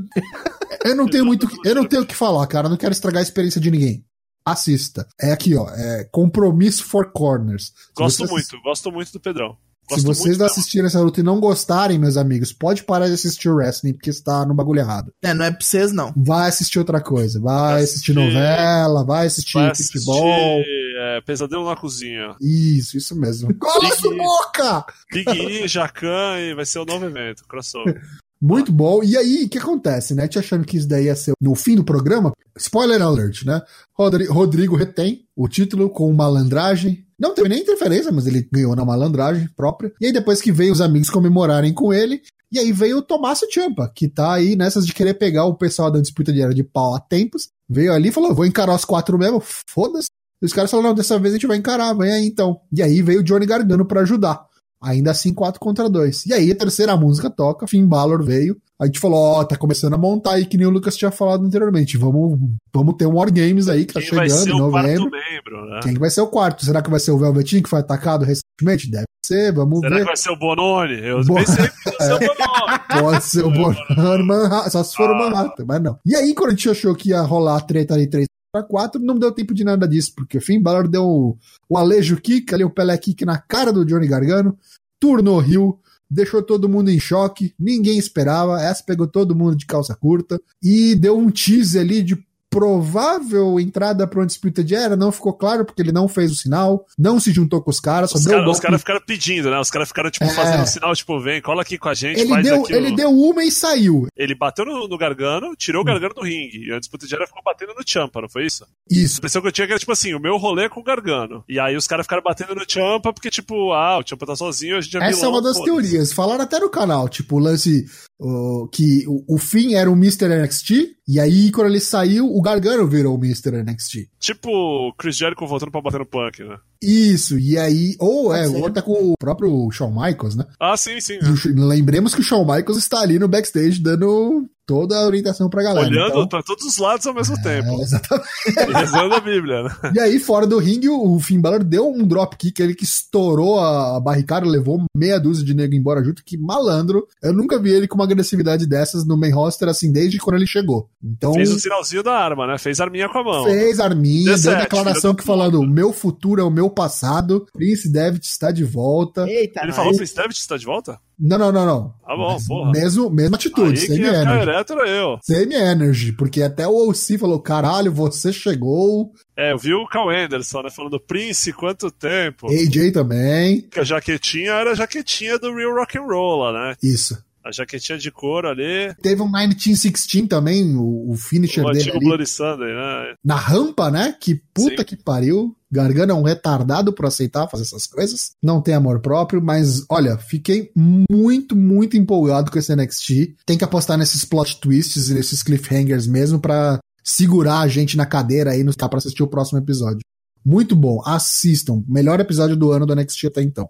Eu não tenho muito. Eu não tenho o que falar, cara. Eu não quero estragar a experiência de ninguém. Assista. É aqui, ó. É Compromisso for Corners. Se Gosto muito, gosto muito do Pedrão. Se Gosto vocês muito não assistirem essa luta e não gostarem, meus amigos, pode parar de assistir o wrestling, porque está no bagulho errado. É, não é pra vocês, não. Vai assistir outra coisa. Vai assistir assistir- novela, vai assistir Vai assistir, futebol. é, Pesadelo na Cozinha. Isso, isso mesmo. Cola sua boca! Big E, Jacan e vai ser o novo evento, crossover. Muito bom. E aí, o que acontece, né? Te achando que isso daí ia ser no fim do programa? Spoiler alert, né? Rodri- Rodrigo retém o título com malandragem. Não teve nem interferência, mas ele ganhou na malandragem própria. E aí, depois que veio os amigos comemorarem com ele, e aí veio o Tommaso Ciampa, que tá aí nessas de querer pegar o pessoal da disputa de era de pau há tempos. Veio ali e falou: vou encarar os quatro mesmo, foda-se. E os caras falaram: não, dessa vez a gente vai encarar, vem aí então. E aí veio o Johnny Gargano pra ajudar. Ainda assim, 4 contra 2. E aí, a terceira música toca, Finn Balor veio. A gente falou, ó, tá começando a montar aí, que nem o Lucas tinha falado anteriormente. Vamos, vamos ter um War Games aí que tá Quem chegando em o novembro. membro, né? Quem que vai ser o quarto? Será que vai ser o Velvetinho que foi atacado recentemente? Deve ser, vamos Será ver. que vai ser o Bononi? Eu Bo- pensei que ia ser o Bononi. Pode ser o Bonano Manhattan, só se for o Ah. Manhattan, mas não. E aí, quando a gente achou que ia rolar a treta ali 3 para 4, não deu tempo de nada disso, porque o Finn Balor deu o, o Alejo Kick, ali o Pelé Kick na cara do Johnny Gargano, turnou Rio, deixou todo mundo em choque, ninguém esperava, essa pegou todo mundo de calça curta, e deu um tease ali de provável entrada para o Undisputed Era, não ficou claro porque ele não fez o sinal, não se juntou com os caras, Os deu o caras cara ficaram pedindo, né? Os caras ficaram, tipo, É. fazendo sinal, tipo, vem, cola aqui com a gente, Ele faz deu, aquilo. ele deu uma e saiu. Ele bateu no, no Gargano, tirou o Gargano do ringue. E a disputa de era ficou batendo no Champa, não foi isso? A Isso. impressão que eu tinha que era, tipo assim, o meu rolê com o Gargano. E aí os caras ficaram batendo no Champa, porque, tipo, ah, o Champa tá sozinho, a gente é Essa é vilão, uma das foda-se. teorias. Falaram até no canal, tipo, o lance o, que o, o fim era o Mr. NXT, e aí quando ele saiu, o Gargano virou o Mr. NXT. Tipo o Chris Jericho voltando pra bater no Punk, né? Isso, e aí. Ou é, Pode ser. ou tá com o próprio Shawn Michaels, né? Ah, sim, sim. E o lembremos que o Shawn Michaels está ali no backstage dando toda a orientação pra galera. Olhando então- pra todos os lados ao mesmo É, tempo. exatamente. E rezando a Bíblia, né? E aí, fora do ringue, o Finn Balor deu um dropkick, ele que estourou a barricada, levou meia dúzia de nego embora junto, que malandro. Eu nunca vi ele com uma agressividade dessas no main roster, assim, desde quando ele chegou. Então, Fez o sinalzinho da arma, né? Fez arminha com a mão. fez arminha, deu 17, declaração que do falando, meu futuro é o meu passado, Prince Devitt está de volta. Eita, Ele falou, Prince David está de volta? Não, não, não, não. Tá bom, Mas porra. Mesmo, mesma atitude, Aí semi-energy. ereto era eu. Semi-energy, porque até o OC falou, caralho, você chegou. É, eu vi o Cal Anderson, né? Falando, Prince, quanto tempo? AJ também. Que a jaquetinha era a jaquetinha do Real Rock and Roll, né? Isso. A jaquetinha de couro ali. Teve um 1916 também, o, o finisher O dele ali. Bloody Sunday, né? na rampa, né? Que puta Sim. que pariu. Gargano é um retardado por aceitar fazer essas coisas. Não tem amor próprio, mas olha, fiquei muito, muito empolgado com esse NXT. Tem que apostar nesses plot twists e nesses cliffhangers mesmo pra segurar a gente na cadeira aí no tá para assistir o próximo episódio. Muito bom, assistam. Melhor episódio do ano do NXT até então.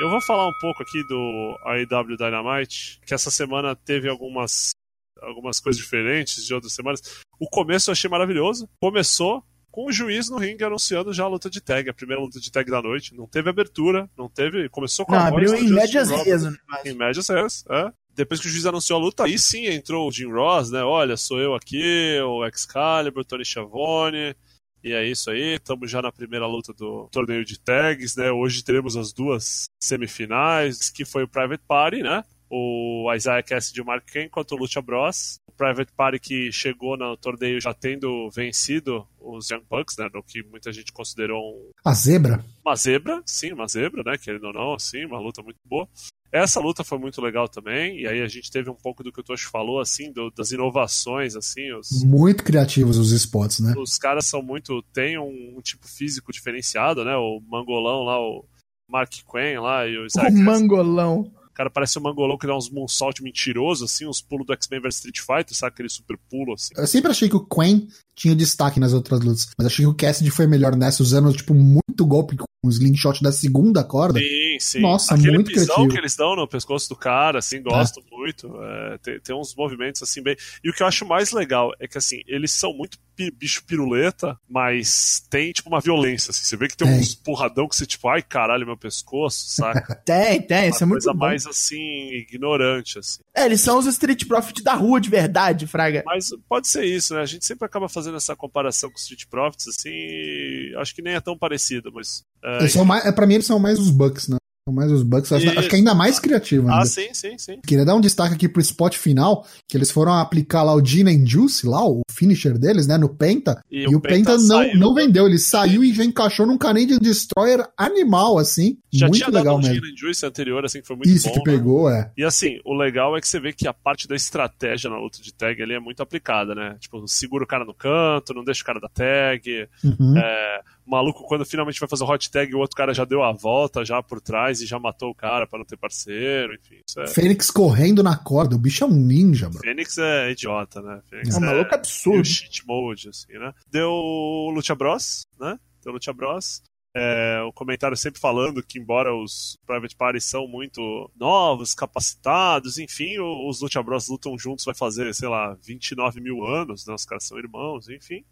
Eu vou falar um pouco aqui do AEW Dynamite, que essa semana teve algumas, algumas coisas diferentes de outras semanas. O começo eu achei maravilhoso. Começou com o juiz no ringue anunciando já a luta de tag, a primeira luta de tag da noite. Não teve abertura, não teve. Começou com Não, a abriu do em médias negócio. Em médias res, é. Depois que o juiz anunciou a luta, aí sim entrou o Jim Ross, né? Olha, sou eu aqui, o Excalibur, Tony Schiavone. E é isso aí, estamos já na primeira luta do torneio de tags, né? Hoje teremos as duas semifinais, que foi o Private Party, né? O Isaiah Cassidy e o Mark Kane contra o Lucha Bros. Private Party que chegou no torneio já tendo vencido os Young Bucks, né? No que muita gente considerou um, A zebra. uma zebra, sim, uma zebra, né? Querendo ou não, assim, uma luta muito boa. Essa luta foi muito legal também, e aí a gente teve um pouco do que o Tosh falou, assim, do- das inovações, assim, os, Muito criativos os spots, né? os caras são muito. tem um, um tipo físico diferenciado, né? O mangolão lá, o Mark Quinn lá e o Isaac. O mangolão. Cara parece um mangolão que dá uns moonsault mentiroso, assim, uns pulos do X-Men vs Street Fighter, sabe? Aquele super pulo, assim. Eu sempre achei que o Quen tinha destaque nas outras lutas, mas achei que o Cassidy foi melhor nessa, usando, tipo, muito golpe com o slingshot da segunda corda. Sim, sim. Nossa, Aquele muito pisão criativo. que eles dão no pescoço do cara, assim, gosto muito. É, tem, tem uns movimentos, assim, bem... E o que eu acho mais legal é que, assim, eles são muito bicho piruleta, mas tem, tipo, uma violência, assim. Você vê que tem Tem. uns porradão que você, tipo, ai, caralho, meu pescoço, saca? Tem, tem, isso é uma muito coisa bom. mais, assim, ignorante, assim. É, eles são os Street Profit da rua de verdade, Fraga. Mas pode ser isso, né? A gente sempre acaba fazendo essa comparação com Street Profits, assim, acho que nem é tão parecido, mas... é, Eles são mais, é, pra mim, eles são mais os Bucks, né? Mais os Bucks. Acho, Isso. acho que ainda mais criativo ainda. Ah, sim, sim, sim. Queria dar um destaque aqui pro spot final, que eles foram aplicar lá o Gin and Juice, lá, o finisher deles, né, no Penta, E e, o o Penta, Penta não, saiu. não vendeu, ele saiu e já encaixou num Canadian Destroyer animal, assim, Já muito tinha legal dado mesmo. Gin and Juice anterior, assim, que foi muito Isso bom, que né? pegou, é. E assim, o legal é que você vê que a parte da estratégia na luta de tag ali é muito aplicada, né? Tipo, segura o cara no canto, não deixa o cara da tag. Uhum. É, o maluco, quando finalmente vai fazer o hot tag, o outro cara já deu a volta já por trás e já matou o cara pra não ter parceiro, enfim. É... Fênix correndo na corda, o bicho é um ninja, bro. Fênix é idiota, né? Fênix É um maluco meio absurdo. cheat mode, assim, né? Deu o Lucha Bros, né? Deu o Lucha Bros. É, o comentário sempre falando que, embora os Private Parties são muito novos, capacitados, enfim, os Lucha Bros lutam juntos vai fazer, sei lá, 29 mil anos, né? Os caras são irmãos, enfim.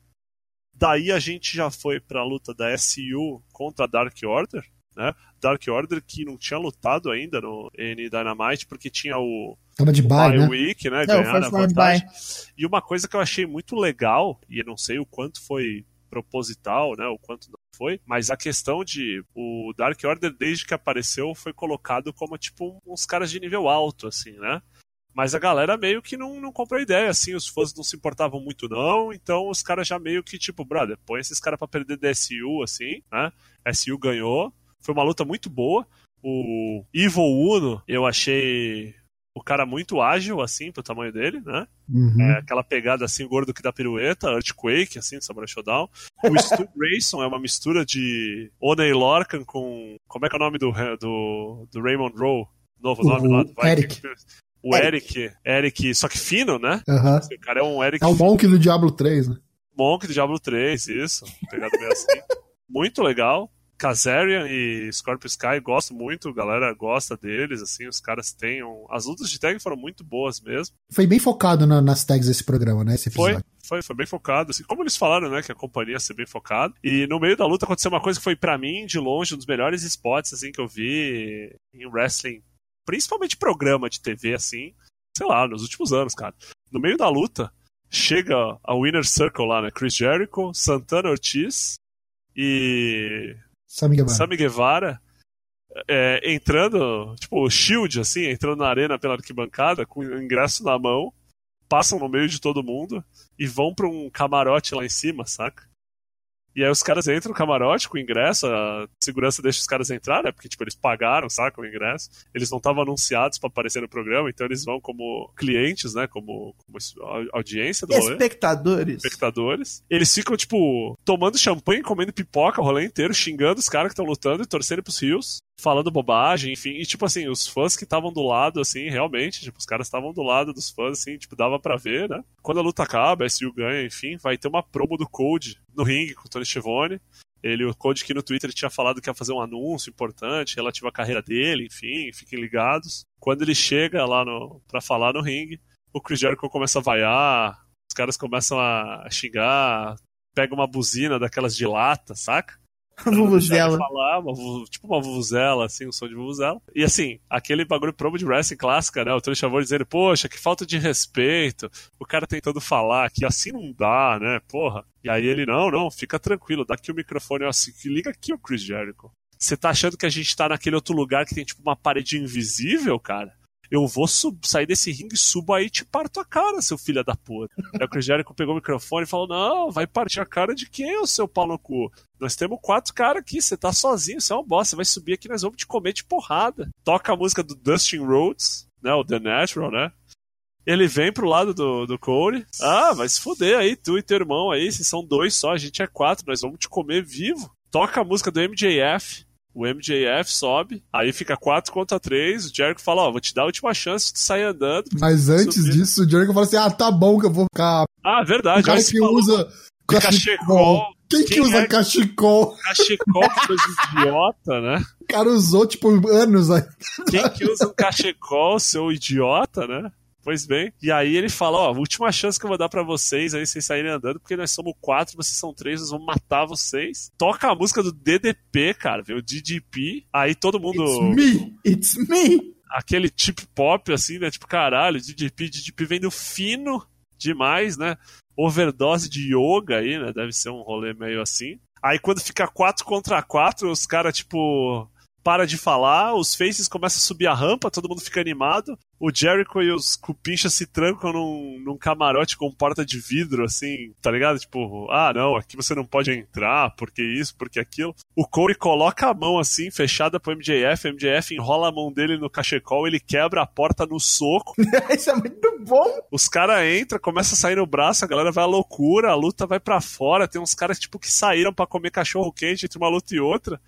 Daí a gente já foi pra luta da SU contra a Dark Order, né? Dark Order que não tinha lutado ainda no N Dynamite porque tinha o Tava de bye, né? week, né? É, o Ganharam a vantagem. E uma coisa que eu achei muito legal, e eu não sei o quanto foi proposital, né? O quanto não foi, mas a questão de o Dark Order, desde que apareceu, foi colocado como tipo uns caras de nível alto, assim, né? Mas a galera meio que não, não comprou a ideia, assim, os fãs não se importavam muito, não. Então os caras já meio que, tipo, brother, põe esses caras pra perder DSU, assim, né? SU ganhou. Foi uma luta muito boa. O Evil Uno, eu achei o cara muito ágil, assim, pro tamanho dele, né? Uhum. É, aquela pegada assim, gordo que dá pirueta, Earthquake, assim, Samurai Showdown. O Stu Grayson é uma mistura de Oney Lorcan com. Como é que é o nome do, do, do Raymond Rowe? Novo nome lá do O Eric. O Eric. Eric, só que fino, né? Aham. O cara é um Eric É o Monk do Diablo 3, né? Monk do Diablo 3, isso. Pegado meio assim. Muito legal. Kazarian e Scorpio Sky, gosto muito, a galera gosta deles, assim, os caras têm. Um... As lutas de tag foram muito boas mesmo. Foi bem focado na- nas tags desse programa, né? Esse Foi, episódio. foi, foi bem focado. Assim, como eles falaram, né, que a companhia ia ser bem focada. E no meio da luta aconteceu uma coisa que foi, pra mim, de longe, um dos melhores spots, assim, que eu vi em wrestling. Principalmente programa de TV, assim, sei lá, nos últimos anos, cara. No meio da luta, chega a Winner Circle lá, né? Chris Jericho, Santana Ortiz e Sammy Guevara. Sammy Guevara é, entrando, tipo, Shield, assim, entrando na arena pela arquibancada, com o ingresso na mão, passam no meio de todo mundo e vão pra um camarote lá em cima, saca? E aí os caras entram no camarote com o ingresso, a segurança deixa os caras entrar, né? Porque, tipo, eles pagaram, saca, o ingresso. Eles não estavam anunciados pra aparecer no programa, então eles vão como clientes, né? Como, como audiência do rolê Espectadores. espectadores. Eles ficam, tipo, tomando champanhe, comendo pipoca o rolê inteiro, xingando os caras que estão lutando e torcendo pros rios, falando bobagem, enfim. E, tipo assim, os fãs que estavam do lado, assim, realmente, tipo, os caras estavam do lado dos fãs, assim, tipo, dava pra ver, né? Quando a luta acaba, a SU ganha, enfim, vai ter uma promo do Code no ringue com o Tony Schiavone. Ele, o Code que no Twitter tinha falado que ia fazer um anúncio importante relativo à carreira dele, enfim, fiquem ligados. Quando ele chega lá no, pra falar no ringue, o Chris Jericho começa a vaiar, os caras começam a xingar, pega uma buzina daquelas de lata, saca? Vuvuzela. Falar, uma tipo uma vuvuzela, assim, um som de vuvuzela. E assim, aquele bagulho promo de wrestling clássica, né? O Tony Schiavone dizendo, poxa, que falta de respeito. O cara tentando falar que assim não dá, né? Porra. E aí ele, não, não, fica tranquilo, dá aqui o microfone, assim, que liga aqui o Chris Jericho. Você tá achando que a gente tá naquele outro lugar que tem tipo uma parede invisível, cara? Eu vou sair desse ringue, subo aí e te parto a cara, seu filho da puta. Aí o Chris Jericho pegou o microfone e falou: Não, vai partir a cara de quem, ô seu pau no cu? Nós temos quatro caras aqui, você tá sozinho, você é um boss, você vai subir aqui, nós vamos te comer de porrada. Toca a música do Dustin Rhodes, né? O The Natural, né? Ele vem pro lado do, do Corey. Ah, vai se fuder aí, tu e teu irmão aí, vocês são dois só, a gente é quatro, nós vamos te comer vivo. Toca a música do MJF. O MJF sobe, aí fica 4 contra 3. O Jericho fala: Ó, vou te dar a última chance de tu sair andando. Mas antes Subir. disso, o Jericho fala assim: ah, tá bom que eu vou ficar. Ah, O verdade. cara aí se que falou usa cachecol. Quem que Quem usa é? cachecol? Cachecol, que coisa idiota, né? O cara usou, tipo, anos aí. Quem que usa um cachecol, seu idiota, né? Pois bem. E aí ele fala, ó, última chance que eu vou dar pra vocês aí, vocês saírem andando, porque nós somos quatro, vocês são três, nós vamos matar vocês. Toca a música do DDP, cara, viu? DDP. Aí todo mundo... It's me! It's me! aquele tip pop, assim, né? Tipo, caralho, DDP, DDP vendo fino demais, né? Overdose de yoga aí, né? Deve ser um rolê meio assim. Aí quando fica 4 contra 4, os caras, tipo, para de falar, os faces começam a subir a rampa, todo mundo fica animado. O Jericho e os cupinchas se trancam num, num camarote com porta de vidro, assim, tá ligado? Tipo, ah, não, aqui você não pode entrar, porque isso, porque aquilo. O Corey coloca a mão assim, fechada pro MJF, o MJF enrola a mão dele no cachecol, ele quebra a porta no soco. Isso é muito bom! Os caras entram, começa a sair no braço, a galera vai à loucura, a luta vai pra fora. Tem uns caras tipo que saíram pra comer cachorro quente entre uma luta e outra.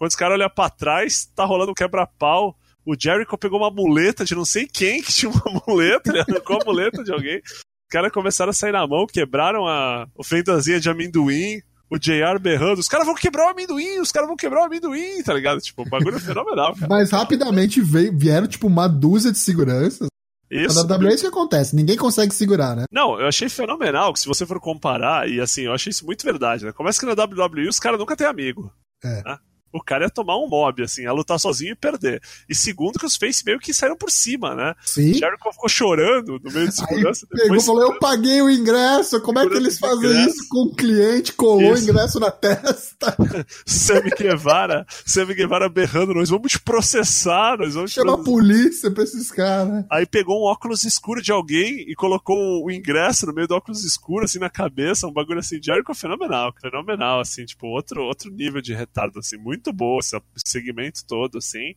Quando os caras olham pra trás, tá rolando um quebra-pau. O Jericho pegou uma muleta de não sei quem que tinha uma muleta, ele arrancou a muleta de alguém. Os caras começaram a sair na mão, quebraram a ofendazinha de amendoim. O JR berrando, os caras vão quebrar o amendoim, os caras vão quebrar o amendoim, tá ligado? Tipo, o bagulho é fenomenal, cara. Mas rapidamente veio, vieram, tipo, uma dúzia de seguranças. Isso. Na WWE é isso que acontece, ninguém consegue segurar, né? Não, eu achei fenomenal que se você for comparar, e assim, eu achei isso muito verdade, né? Começa que na WWE os caras nunca têm amigo. É. né? O cara ia tomar um mob, assim, ia lutar sozinho e perder. E segundo, que os Face meio que saíram por cima, né? Sim. Jericho ficou chorando no meio de segurança. Aí pegou e falou: Eu paguei o ingresso. Como é que eles fazem ingresso. isso com o cliente? Colou isso. o ingresso na testa. Sammy Guevara, Sammy Guevara berrando: Nós vamos te processar, nós vamos Chama processar. a polícia pra esses caras. Aí pegou um óculos escuro de alguém e colocou o ingresso no meio do óculos escuro, assim, na cabeça, um bagulho assim. Jericho fenomenal, fenomenal, assim, tipo, outro, outro nível de retardo, assim, muito bom esse segmento todo, assim.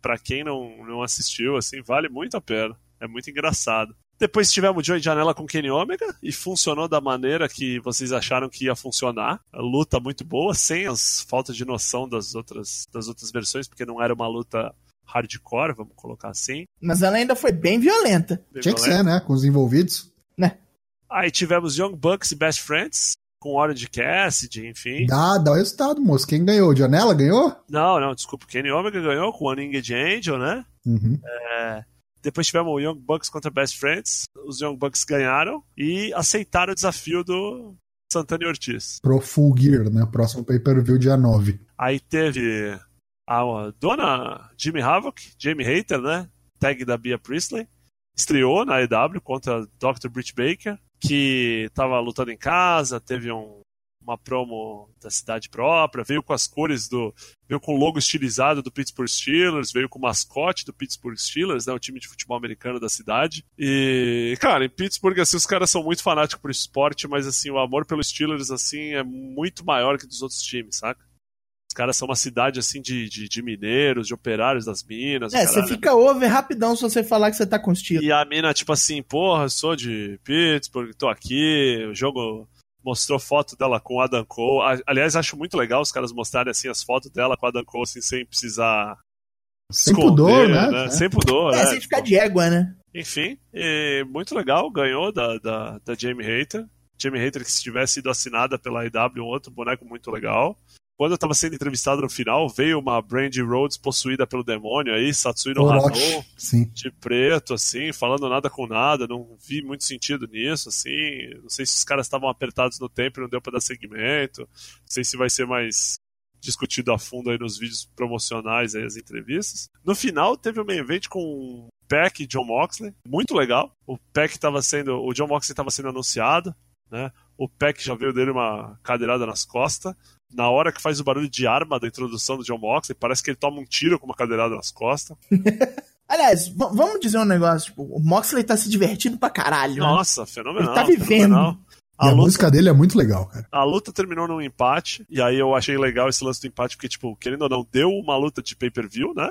Pra quem não, não assistiu, assim, vale muito a pena. É muito engraçado. Depois tivemos o Joey Janela com Kenny Omega e funcionou da maneira que vocês acharam que ia funcionar. A luta muito boa, sem as faltas de noção das outras, das outras versões, porque não era uma luta hardcore, vamos colocar assim. Mas ela ainda foi bem violenta. Bem Tinha violenta. que ser, né? Com os envolvidos. Né? Aí tivemos Young Bucks e Best Friends, com Orange Cassidy, enfim. Dá, dá o resultado, moço. Quem ganhou? Janela ganhou? Não, não, desculpa. Kenny Omega ganhou com o Uninged Angel, né? Uhum. É, depois tivemos o Young Bucks contra Best Friends. Os Young Bucks ganharam e aceitaram o desafio do Santana e Ortiz. Pro Full Gear, né? Próximo pay-per-view dia 9. Aí teve a dona Jimmy Havoc, Jamie Hater, né? Tag da Bia Priestley. Estreou na EW contra Dr. Britt Baker que estava lutando em casa, teve um, uma promo da cidade própria, veio com as cores do. veio com o logo estilizado do Pittsburgh Steelers, veio com o mascote do Pittsburgh Steelers, né, o time de futebol americano da cidade. E, cara, em Pittsburgh, assim, os caras são muito fanáticos por esporte, mas, assim, o amor pelos Steelers, assim, é muito maior que dos outros times, saca? Os caras são uma cidade assim de, de, de mineiros, de operários das minas. É, você fica over rapidão se você falar que você tá com estilo. E a mina, tipo assim, porra, sou de Pittsburgh, tô aqui, o jogo mostrou foto dela com o Adam Cole. Aliás, acho muito legal os caras mostrarem assim as fotos dela com o Adam Cole assim, sem precisar. Sem esconder, pudor, né? né? É. Sem pudor, é, né? sem ficar de égua, né? Enfim, muito legal, ganhou da, da, da Jamie Hater. Jamie Hater, que se tivesse sido assinada pela IW, um outro boneco muito legal. Quando eu tava sendo entrevistado no final, veio uma Brandy Rhodes possuída pelo demônio aí, Satsuino Hano, de preto, assim, falando nada com nada, não vi muito sentido nisso, assim, não sei se os caras estavam apertados no tempo e não deu pra dar segmento, não sei se vai ser mais discutido a fundo aí nos vídeos promocionais aí, as entrevistas. No final, teve um main event com Peck e John Moxley, muito legal. O Peck estava sendo, o John Moxley estava sendo anunciado, né? O Peck já veio dele uma cadeirada nas costas na hora que faz o barulho de arma da introdução do John Moxley, parece que ele toma um tiro com uma cadeirada nas costas. Aliás, vamos dizer um negócio, tipo, o Moxley tá se divertindo pra caralho. Né? Nossa, né? fenomenal. Ele tá vivendo. Fenomenal. A, a música dele é muito legal, cara. A luta terminou num empate, e aí eu achei legal esse lance do empate, porque, tipo, querendo ou não, deu uma luta de pay-per-view, né?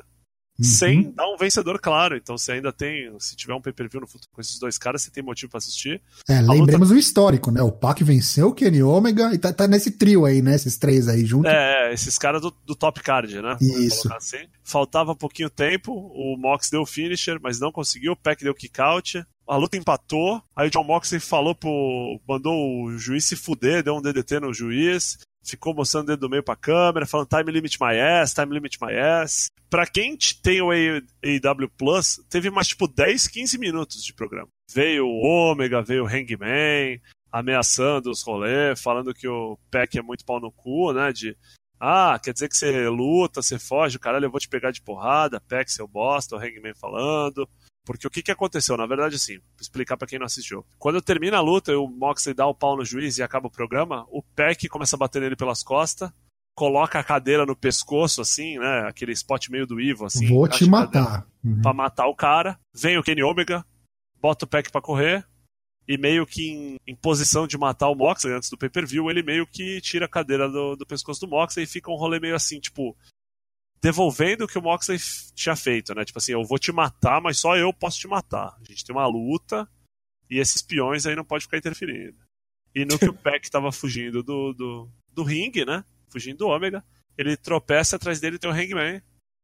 Uhum. sem dar um vencedor claro. Então você ainda tem, se tiver um pay-per-view no futuro com esses dois caras, você tem motivo para assistir. É, a lembremos luta... o histórico, né? O Pac venceu o Kenny Omega e tá, tá, nesse trio aí, né? Esses três aí juntos. É, esses caras do, do, top card, né? Isso. Assim. Faltava pouquinho tempo, o Mox deu o finisher, mas não conseguiu, o Pac deu kick out. A luta empatou, aí o John Moxley falou pro. mandou o juiz se fuder, deu um DDT no juiz ficou mostrando o dedo do meio pra câmera, falando time limit my ass, time limit my ass. Pra quem tem o AEW Plus, teve mais tipo 10, 15 minutos de programa. Veio o Ômega, veio o Hangman, ameaçando os rolês, falando que o Peck é muito pau no cu, né? De ah, quer dizer que você luta, você foge, caralho, eu vou te pegar de porrada, Peck, seu bosta, o Hangman falando. Porque o que, que aconteceu? Na verdade, assim, vou explicar para quem não assistiu. Quando termina a luta e o Moxley dá o pau no juiz e acaba o programa, o Peck começa a bater nele pelas costas, coloca a cadeira no pescoço, assim, né? Aquele spot meio do Ivo, assim. Vou te matar. Uhum. Pra matar o cara. Vem o Kenny Omega, bota o Peck pra correr. E meio que em, em posição de matar o Moxley antes do pay-per-view, ele meio que tira a cadeira do, do pescoço do Moxley e fica um rolê meio assim, tipo, devolvendo o que o Moxley tinha feito, né? Tipo assim, eu vou te matar, mas só eu posso te matar. A gente tem uma luta e esses peões aí não pode ficar interferindo. E no que o Peck tava fugindo do, do, do ringue, né? Fugindo do Ômega, ele tropeça atrás dele e tem o Hangman,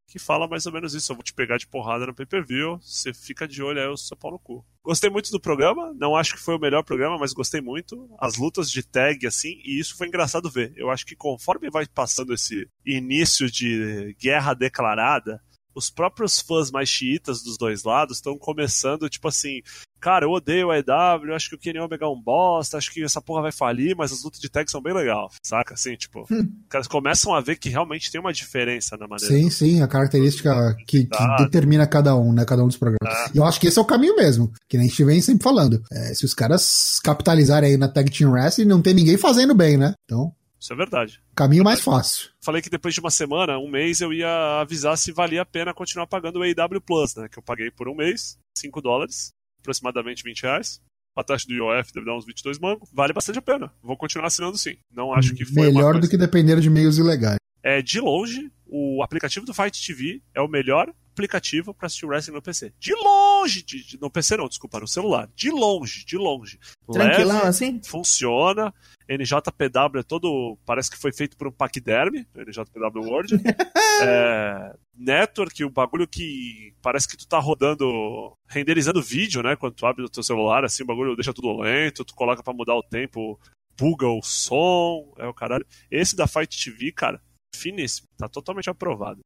que fala mais ou menos isso. Eu vou te pegar de porrada no pay-per-view, você fica de olho aí, eu sou pau no cu. Gostei muito do programa, não acho que foi o melhor programa, mas gostei muito. As lutas de tag, assim, e isso foi engraçado ver. Eu acho que conforme vai passando esse início de guerra declarada, os próprios fãs mais chiitas dos dois lados estão começando, tipo assim, cara, eu odeio a EW, acho que o Kenny Omega é um bosta, acho que essa porra vai falir, mas as lutas de tag são bem legal, saca? Assim, tipo, Hum. os caras começam a ver que realmente tem uma diferença na maneira. Sim, sim, a característica que, que determina cada um, né? Cada um dos programas. Ah. E eu acho que esse é o caminho mesmo, que nem a gente vem sempre falando. É, se os caras capitalizarem aí na Tag Team Wrestling, não tem ninguém fazendo bem, né? Então, Isso é verdade. caminho mais fácil. Falei que depois de uma semana, um mês, eu ia avisar se valia a pena continuar pagando o AW Plus, né? Que eu paguei por um mês, 5 dólares, aproximadamente 20 reais. A taxa do IOF deve dar uns 22 mangos. Vale bastante a pena. Vou continuar assinando sim. Não acho que foi Melhor coisa- do que depender de meios ilegais. É, de longe, o aplicativo do Fight TV é o melhor aplicativo para assistir wrestling no PC. De longe! De, de- no PC não, desculpa, no celular. De longe, de longe. Tranquilão Leve, assim? funciona. NJPW é todo. Parece que foi feito por um paquiderme, NJPW World. é, Network, o bagulho que parece que tu tá rodando, renderizando vídeo, né? Quando tu abre o teu celular, assim, o bagulho deixa tudo lento, tu coloca pra mudar o tempo, buga o som, é o caralho. Esse da Fight TV, cara, finíssimo, tá totalmente aprovado.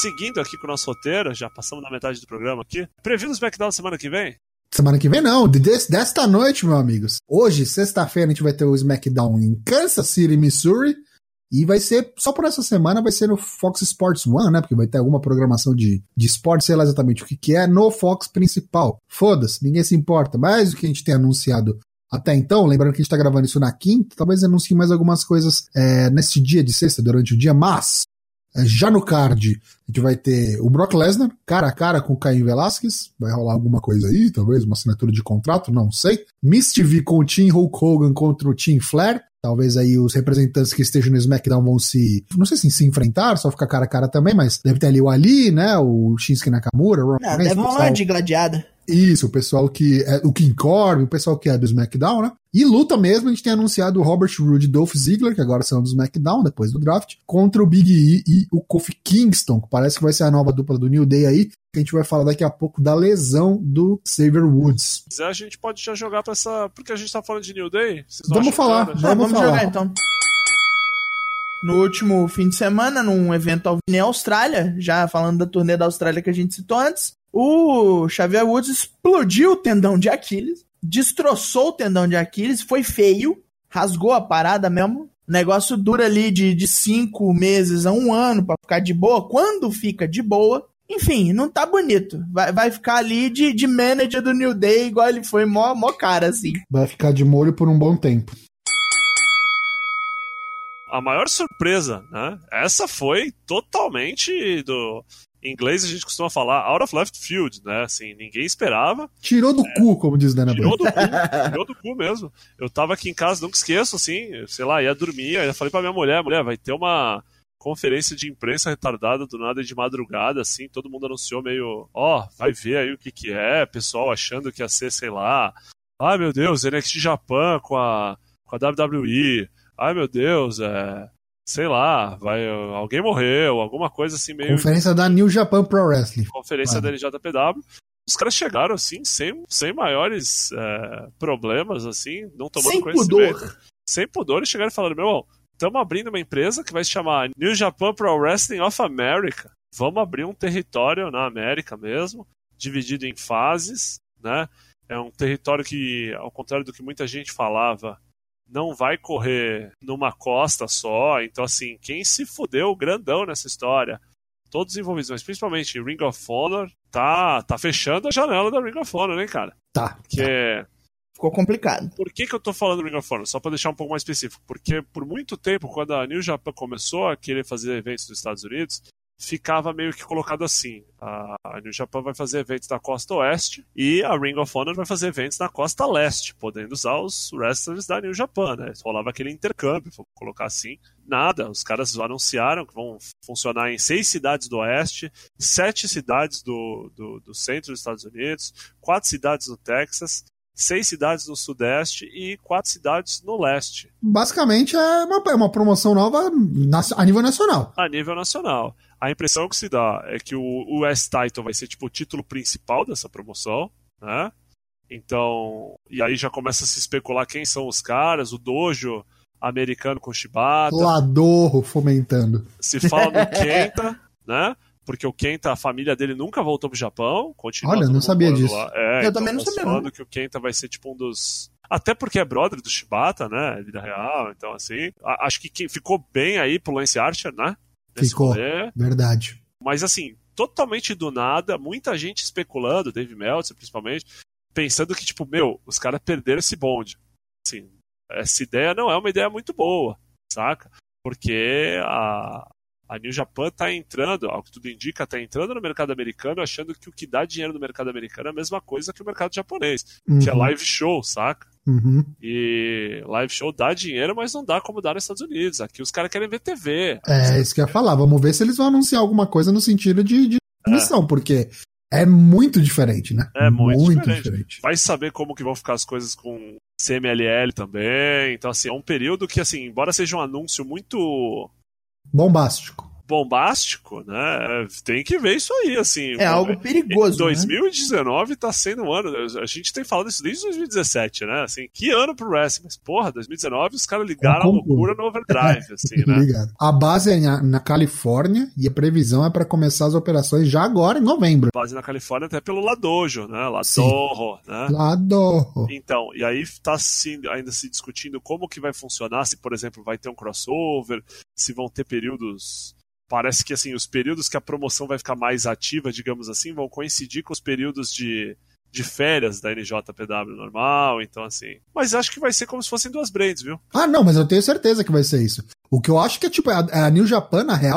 Seguindo aqui com o nosso roteiro, já passamos na metade do programa aqui. Preview do SmackDown semana que vem? Semana que vem não, de- des- desta noite, meus amigos. Hoje, sexta-feira, a gente vai ter o SmackDown em Kansas City, Missouri. E vai ser, só por essa semana, vai ser no Fox Sports One, né? Porque vai ter alguma programação de, de esporte, sei lá exatamente o que, que é, no Fox principal. Foda-se, ninguém se importa. Mas o que a gente tem anunciado até então, lembrando que a gente tá gravando isso na quinta, talvez anuncie mais algumas coisas é, nesse dia de sexta, durante o dia, mas já no card, a gente vai ter o Brock Lesnar, cara a cara com o Caim Velasquez. Vai rolar alguma coisa aí, talvez uma assinatura de contrato, não sei. Miss TV com o Team Hulk Hogan contra o Team Flair. Talvez aí os representantes que estejam no SmackDown vão se. Não sei se se enfrentar, só ficar cara a cara também, mas deve ter ali o Ali, né? O Shinsuke Nakamura, o Roman Não, Reigns, deve rolar de gladiada. Isso, o pessoal que é o King Corbin, o pessoal que é do SmackDown, né? E luta mesmo, a gente tem anunciado o Robert Roode e Dolph Ziggler, que agora são do SmackDown, depois do draft, contra o Big E e o Kofi Kingston, que parece que vai ser a nova dupla do New Day aí, que a gente vai falar daqui a pouco da lesão do Xavier Woods. Se quiser, a gente pode já jogar pra essa. Porque a gente tá falando de New Day. Vamos falar, Vamos vamos falar. jogar então. No último fim de semana, num evento ao vivo na Austrália, já falando da turnê da Austrália que a gente citou antes, o Xavier Woods explodiu o tendão de Aquiles, destroçou o tendão de Aquiles, foi feio, rasgou a parada mesmo. O negócio dura ali de, de cinco meses a um ano pra ficar de boa. Quando fica de boa, enfim, não tá bonito. Vai, vai ficar ali de, de manager do New Day, igual ele foi mó, mó cara, assim. Vai ficar de molho por um bom tempo. A maior surpresa, né? Essa foi totalmente do. Em inglês a gente costuma falar out of left field, né? Assim, ninguém esperava. Tirou do cu, como diz Dana Tirou do cu, tirou do cu mesmo. Eu tava aqui em casa, nunca esqueço, assim, sei lá, ia dormir, aí eu falei pra minha mulher, mulher, vai ter uma conferência de imprensa retardada do nada de madrugada, assim, todo mundo anunciou meio, ó, vai ver aí o que que é, pessoal achando que ia ser, sei lá, ai meu Deus, NXT Japan com a, com a WWE, ai meu Deus, é, sei lá, vai, alguém morreu, alguma coisa assim meio Conferência da New Japan Pro Wrestling. conferência Claro. da NJPW. Os caras chegaram assim, sem, sem maiores é, problemas, assim, não tomando Sem conhecimento. pudor. Sem pudor, e chegaram e falaram: Meu, estamos abrindo uma empresa que vai se chamar New Japan Pro Wrestling of America. Vamos abrir um território na América mesmo, dividido em fases, né? É um território que, ao contrário do que muita gente falava, não vai correr numa costa só. Então, assim, quem se fudeu grandão nessa história todos os envolvidos, mas principalmente Ring of Honor, tá, tá fechando a janela da Ring of Honor, né, cara? Tá. Que Ficou complicado. Por que, que eu tô falando Ring of Honor? Só pra deixar um pouco mais específico. Porque por muito tempo, quando a New Japan começou a querer fazer eventos nos Estados Unidos, ficava meio que colocado assim. A New Japan vai fazer eventos na costa oeste e a Ring of Honor vai fazer eventos na costa leste, podendo usar os wrestlers da New Japan, né? Rolava aquele intercâmbio, vou colocar assim. Nada, os caras anunciaram que vão funcionar em seis cidades do oeste, sete cidades do, do, do centro dos Estados Unidos, quatro cidades no Texas, seis cidades no sudeste e quatro cidades no leste, Basicamente é uma, é uma promoção nova a nível nacional. a nível nacional. A impressão que se dá é que o US Title vai ser tipo o título principal dessa promoção, né? Então, e aí já começa a se especular quem são os caras, o dojo americano com Shibata, Ladorro fomentando. se fala no Kenta, né? Porque o Kenta, a família dele nunca voltou pro Japão. Continua Olha, não sabia disso. É, Eu então, também não sabia, falando que o Kenta vai ser tipo um dos. Até porque é brother do Shibata, né? Vida real, então assim. a- Acho que ficou bem aí pro Lance Archer, né? Ficou. rolê. Verdade. Mas assim, totalmente do nada, muita gente especulando, Dave Meltzer principalmente, pensando que, tipo, meu, os caras perderam esse bonde. Assim, essa ideia não é uma ideia muito boa, saca? Porque a, a New Japan tá entrando, ao que tudo indica, tá entrando no mercado americano, achando que o que dá dinheiro no mercado americano é a mesma coisa que o mercado japonês, que é Uhum, live show, saca? Uhum. E live show dá dinheiro, mas não dá como dá nos Estados Unidos. Aqui os caras querem ver TV. É isso que eu ia falar. Vamos ver se eles vão anunciar alguma coisa no sentido de, de É. missão, porque é muito diferente, né? É muito diferente. diferente. vai saber como que vão ficar as coisas com CMLL também. Então, assim, é um período que, assim, embora seja um anúncio muito Bombástico. Bombástico, né? Tem que ver isso aí, assim. É algo perigoso. né? 2019 tá sendo um ano. A gente tem falado isso desde 2017, né? Assim, que ano pro wrestling? Mas, porra, 2019 os caras ligaram a loucura no overdrive, assim, né? Ligado. A base é na, na Califórnia e a previsão é para começar as operações já agora em novembro. Base na Califórnia até pelo Ladojo, né? Ladojo, né? Lá do. Então, e aí está se, ainda se discutindo como que vai funcionar, se, por exemplo, vai ter um crossover, se vão ter períodos. Parece que assim, os períodos que a promoção vai ficar mais ativa, digamos assim, vão coincidir com os períodos de, de férias da NJPW normal, então assim. Mas acho que vai ser como se fossem duas brands, viu? Ah, não, mas eu tenho certeza que vai ser isso. O que eu acho que é tipo a, a New Japan, na real,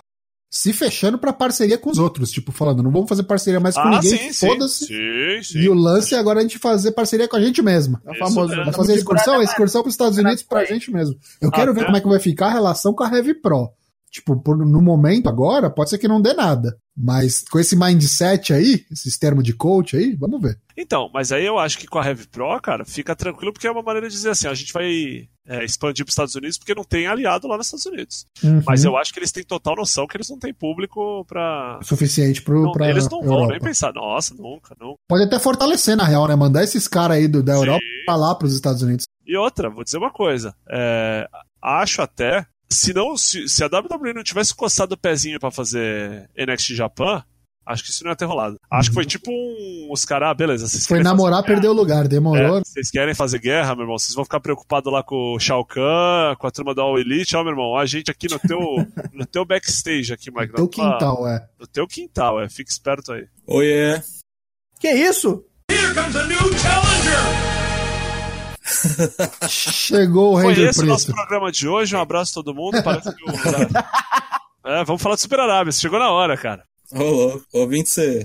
se fechando pra parceria com os outros. Tipo, falando, não vamos fazer parceria mais com ah, ninguém, foda-se. Sim, sim. E o lance é agora a gente fazer parceria com a gente mesmo. É o Isso famoso. mesmo. Vamos fazer a excursão, a excursão pros Estados Unidos pra Até. gente mesmo. Eu quero ver como é que vai ficar a relação com a Heavy Pro. Tipo, por- no momento agora, pode ser que não dê nada. Mas com esse mindset aí, esses termos de coach aí, vamos ver. Então, mas aí eu acho que com a Heavy Pro, cara, fica tranquilo, porque é uma maneira de dizer assim, a gente vai é, expandir para os Estados Unidos porque não tem aliado lá nos Estados Unidos. Uhum. Mas eu acho que eles têm total noção que eles não têm público pra. Suficiente pra eles não vão Europa. nem pensar, nossa, nunca, nunca. Pode até fortalecer, na real, né? Mandar esses caras aí do, da Europa Sim. pra lá pros Estados Unidos. E outra, vou dizer uma coisa. é, acho até. Se, não, se, se a WWE não tivesse coçado o pezinho pra fazer NXT Japan, acho que isso não ia ter rolado. Acho que foi tipo um. Os caras, ah, beleza. Vocês. Foi namorar, fazer perdeu o lugar, demorou. É, vocês querem fazer guerra, meu irmão? Vocês vão ficar preocupados lá com o Shao Kahn, com a turma da All Elite, ó, meu irmão. A gente aqui no teu, no teu backstage aqui, Mike. Teu na tua- quintal, é. No teu quintal, é. Fica esperto aí. Oh yeah. Que isso? Chegou o Foi Ranger esse o nosso Preto. programa de hoje. Um abraço a todo mundo. Parece que o... É, vamos falar do Super Arábia. Chegou na hora, cara. Ô, louco. Ouvinte você.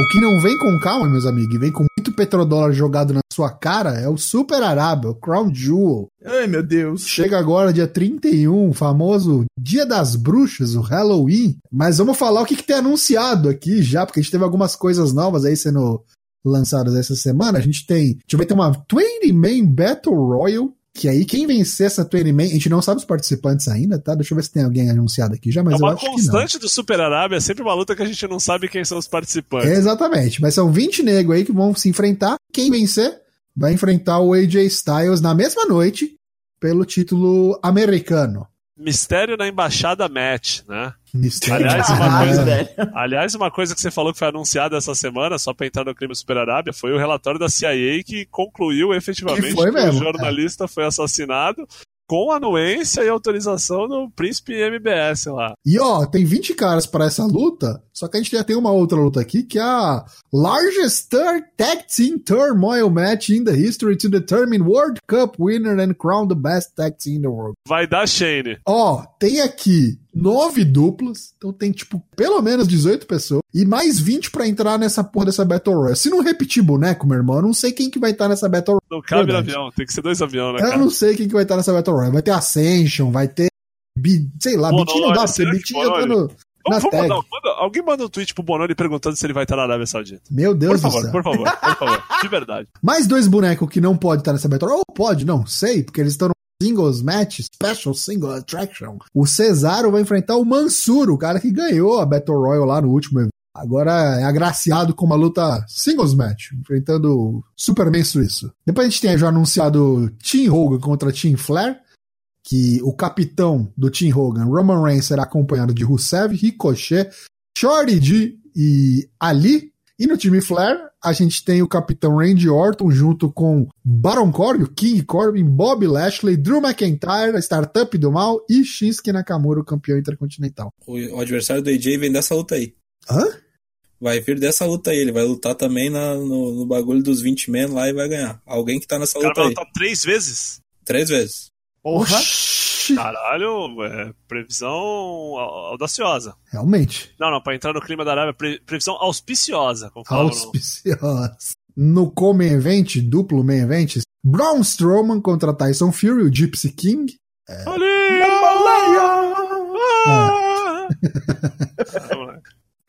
O que não vem com calma, meus amigos, e vem com muito petrodólar jogado na sua cara, é o Super Arábia, o Crown Jewel. Ai, meu Deus. Chega agora dia 31, o famoso Dia das Bruxas, o Halloween. Mas vamos falar o que, que tem anunciado aqui já, porque a gente teve algumas coisas novas aí sendo lançadas essa semana. A gente tem. A gente vai ter uma 20 Man Battle Royal. Que aí, quem vencer essa 20 Man, a gente não sabe os participantes ainda, tá? Deixa eu ver se tem alguém anunciado aqui já, mas é eu uma acho que não. constante do Super Arábia. É sempre uma luta que a gente não sabe quem são os participantes. Exatamente, mas são 20 negros aí que vão se enfrentar. Quem vencer vai enfrentar o AJ Styles na mesma noite pelo título americano. Mistério na Embaixada Match, né? Mistério. Aliás, uma coisa-. Aliás, uma coisa que você falou que foi anunciada essa semana, só pra entrar no crime Super Arábia, foi o relatório da CIA que concluiu efetivamente Que mesmo, o jornalista foi assassinado com anuência e autorização do príncipe MBS lá. E ó, tem 20 caras para essa luta, só que a gente já tem uma outra luta aqui, que é a Largest Tag Team Turmoil Match in the History to determine World Cup winner and crown the best tag team in the world. Vai dar Shane. Ó, tem aqui nove duplas, então tem, tipo, pelo menos 18 pessoas, e mais 20 pra entrar nessa porra dessa Battle Royale. Se não repetir boneco, meu irmão, eu não sei quem que vai estar nessa Battle Não cabe no avião, tem que ser dois aviões, né, Royale. Eu cara? não sei quem que vai estar nessa Battle Royale. Vai ter Ascension, vai ter... Sei lá, Bitinho não dá, porque que Bitinho já tá no... Na Vamos, vamos mandar, manda- alguém manda um tweet pro Bononi perguntando se ele vai estar na Arábia Saudita. Meu Por Deus do favor, céu. por favor, por favor. De verdade. Mais dois bonecos que não pode estar nessa Battle Royale. Ou pode, não sei, porque eles estão Singles Match, Special Single Attraction. O Cesaro vai enfrentar o Mansur, o cara que ganhou a Battle Royale lá no último evento. Agora é agraciado com uma luta singles match, enfrentando o Superman suíço. Depois a gente tem já anunciado Team Hogan contra Team Flair, que o capitão do Team Hogan, Roman Reigns, será acompanhado de Rusev, Ricochet, Shorty G e Ali. E no time Flair, a gente tem o capitão Randy Orton junto com Baron Corbin, King Corbin, Bob Lashley, Drew McIntyre, a startup do mal e Shinsuke Nakamura, o campeão intercontinental. O, adversário do AJ vem dessa luta aí. Hã? Vai vir dessa luta aí. Ele vai lutar também na- no, no bagulho dos 20 men lá e vai ganhar. Alguém que tá nessa O cara luta vai aí. lutar três vezes. Três vezes. Porra. Oxi. Caralho, é, previsão au- audaciosa. Realmente. Não, não, pra entrar no clima da Arábia, pre- previsão auspiciosa, Auspiciosa. No co-main event, duplo main event, Braun Strowman contra Tyson Fury, o Gypsy King. Ah!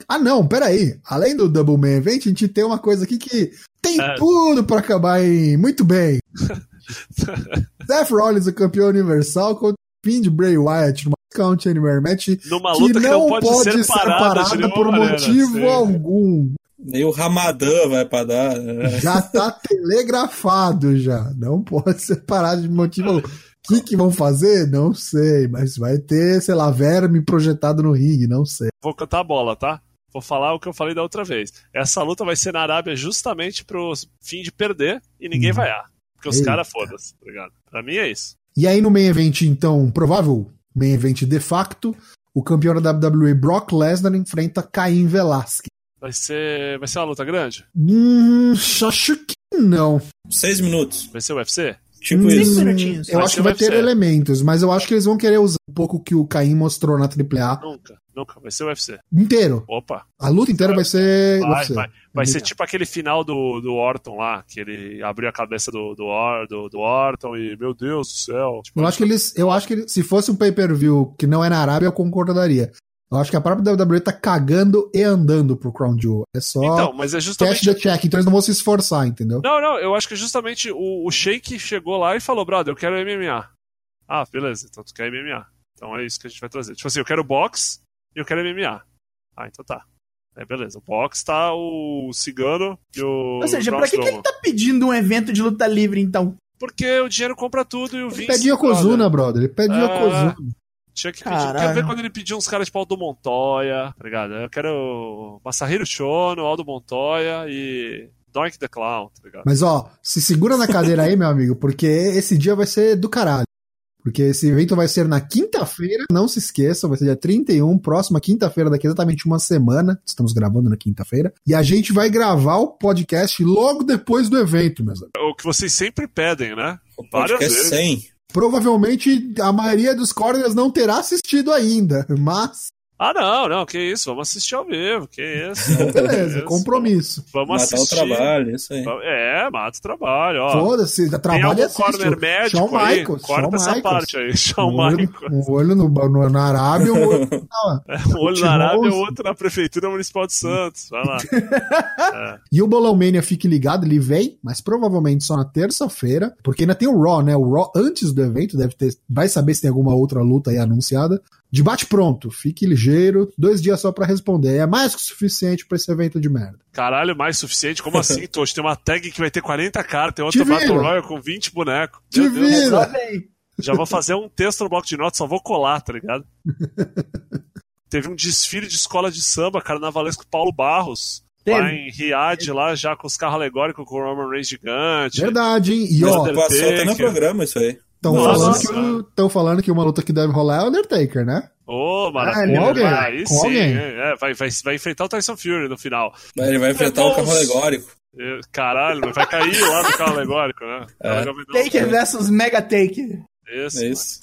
Ah, não, peraí. Além do double main event, a gente tem uma coisa aqui que tem É. tudo pra acabar em muito bem. Seth Rollins, o campeão universal, fim de Bray Wyatt numa Count Anywhere Match Numa que luta que não não pode, ser parada, de nenhuma por maneira, motivo sim. algum. Nem o Ramadã vai pra dar. né? Já tá telegrafado já. Não pode ser parado de motivo algum. O que, que vão fazer? Não sei, mas vai ter, sei lá, verme projetado no ringue, não sei. Vou cantar a bola, tá? Vou falar o que eu falei da outra vez. Essa luta vai ser na Arábia justamente pro fim de perder e ninguém Hum. vaiar. Porque os caras foda-se, tá ligado? Pra mim é isso. E aí no main event, então, provável main event de facto, o campeão da WWE Brock Lesnar enfrenta Caim Velasquez. Vai ser, vai ser uma luta grande? Hum, acho que não. Seis minutos. Vai ser UFC? Tipo Hum, isso. minutinhos. Eu Vai acho que vai UFC. ter elementos, mas eu acho que eles vão querer usar um pouco o que o Caim mostrou na AAA Nunca, nunca. Vai ser UFC. inteiro. Opa. A luta inteira vai ser Vai, UFC. vai. Vai ser tipo aquele final do, do Orton lá, que ele abriu a cabeça do, do, Or- do, do Orton e, meu Deus do céu. Tipo, Eu acho que eles, eu acho que ele- se fosse um pay-per-view que não é na Arábia, eu concordaria. Eu acho que a própria WWE tá cagando e andando pro Crown Jewel. É só Então, mas é cash justamente. the check, então eles não vão se esforçar, entendeu? Não, não, eu acho que justamente o, o Sheik chegou lá e falou, brother, eu quero MMA. Ah, beleza, então tu quer MMA. Então é isso que a gente vai trazer. Tipo assim, eu quero boxe e eu quero MMA. Ah, então tá. É, beleza. O boxe tá o Cigano e o. Ou seja, pra que, que ele tá pedindo um evento de luta livre, então? Porque o dinheiro compra tudo e o Ele Vince. pede Yokozuna, brother. Ele pede É. Yokozuna. Tinha que pedir. Caralho. Quero ver quando ele pediu uns caras tipo Aldo Montoya, tá ligado? Eu quero Masahiro Shono, Aldo Montoya e Doink the Clown, tá ligado? Mas ó, se segura na cadeira aí, meu amigo, porque esse dia vai ser do caralho. Porque esse evento vai ser na quinta-feira, não se esqueça, vai ser dia 31, próxima quinta-feira, daqui a exatamente uma semana. Estamos gravando na quinta-feira. E a gente vai gravar o podcast logo depois do evento, meus amigos. O que vocês sempre pedem, né? O Várias podcast vezes. 100. Provavelmente a maioria dos corners não terá assistido ainda, mas Ah, não, não, que isso, vamos assistir ao vivo, que isso. beleza, Isso, compromisso. Vamos Matar assistir. o trabalho, isso aí. É, mata o trabalho, ó. Foda-se, trabalho assiste. corner médico Shawn aí? Michaels, Corta Shawn essa Michaels. parte aí, Shawn Um olho, Michaels. um olho no, no- na Arábia, um olho Um olho na Arábia e o outro na Prefeitura Municipal de Santos. Vai lá. E o Bolão Mania, fique ligado, ele vem, mas provavelmente só na terça-feira, porque ainda tem o Raw, né? O Raw antes do evento, deve ter. Vai saber se tem alguma outra luta aí anunciada. Debate pronto, fique ligeiro, dois dias só pra responder. É mais que o suficiente pra esse evento de merda. Caralho, mais suficiente? Como assim, Tocho? Tem uma tag que vai ter 40 cartas, tem Te outra Battle. Royale com 20 bonecos. Te vira. Já vou fazer um texto no bloco de notas, só vou colar, tá ligado? Teve um desfile de escola de samba, carnavalesco Paulo Barros. Teve. Lá em Riad, lá já com os carros alegóricos com o Roman Reigns gigante. Verdade, hein? E ó. Passou até no programa isso aí. Estão falando, que o- falando que uma luta que deve rolar é o Undertaker, né? Ô, Ah, maravilha. com alguém, Aí com sim, alguém. é, vai, vai, vai enfrentar o Tyson Fury no final. Ele vai enfrentar o carro alegórico. É, Caralho, mas vai cair lá do carro alegórico, né? É. Taker versus Mega Taker. Isso, É isso.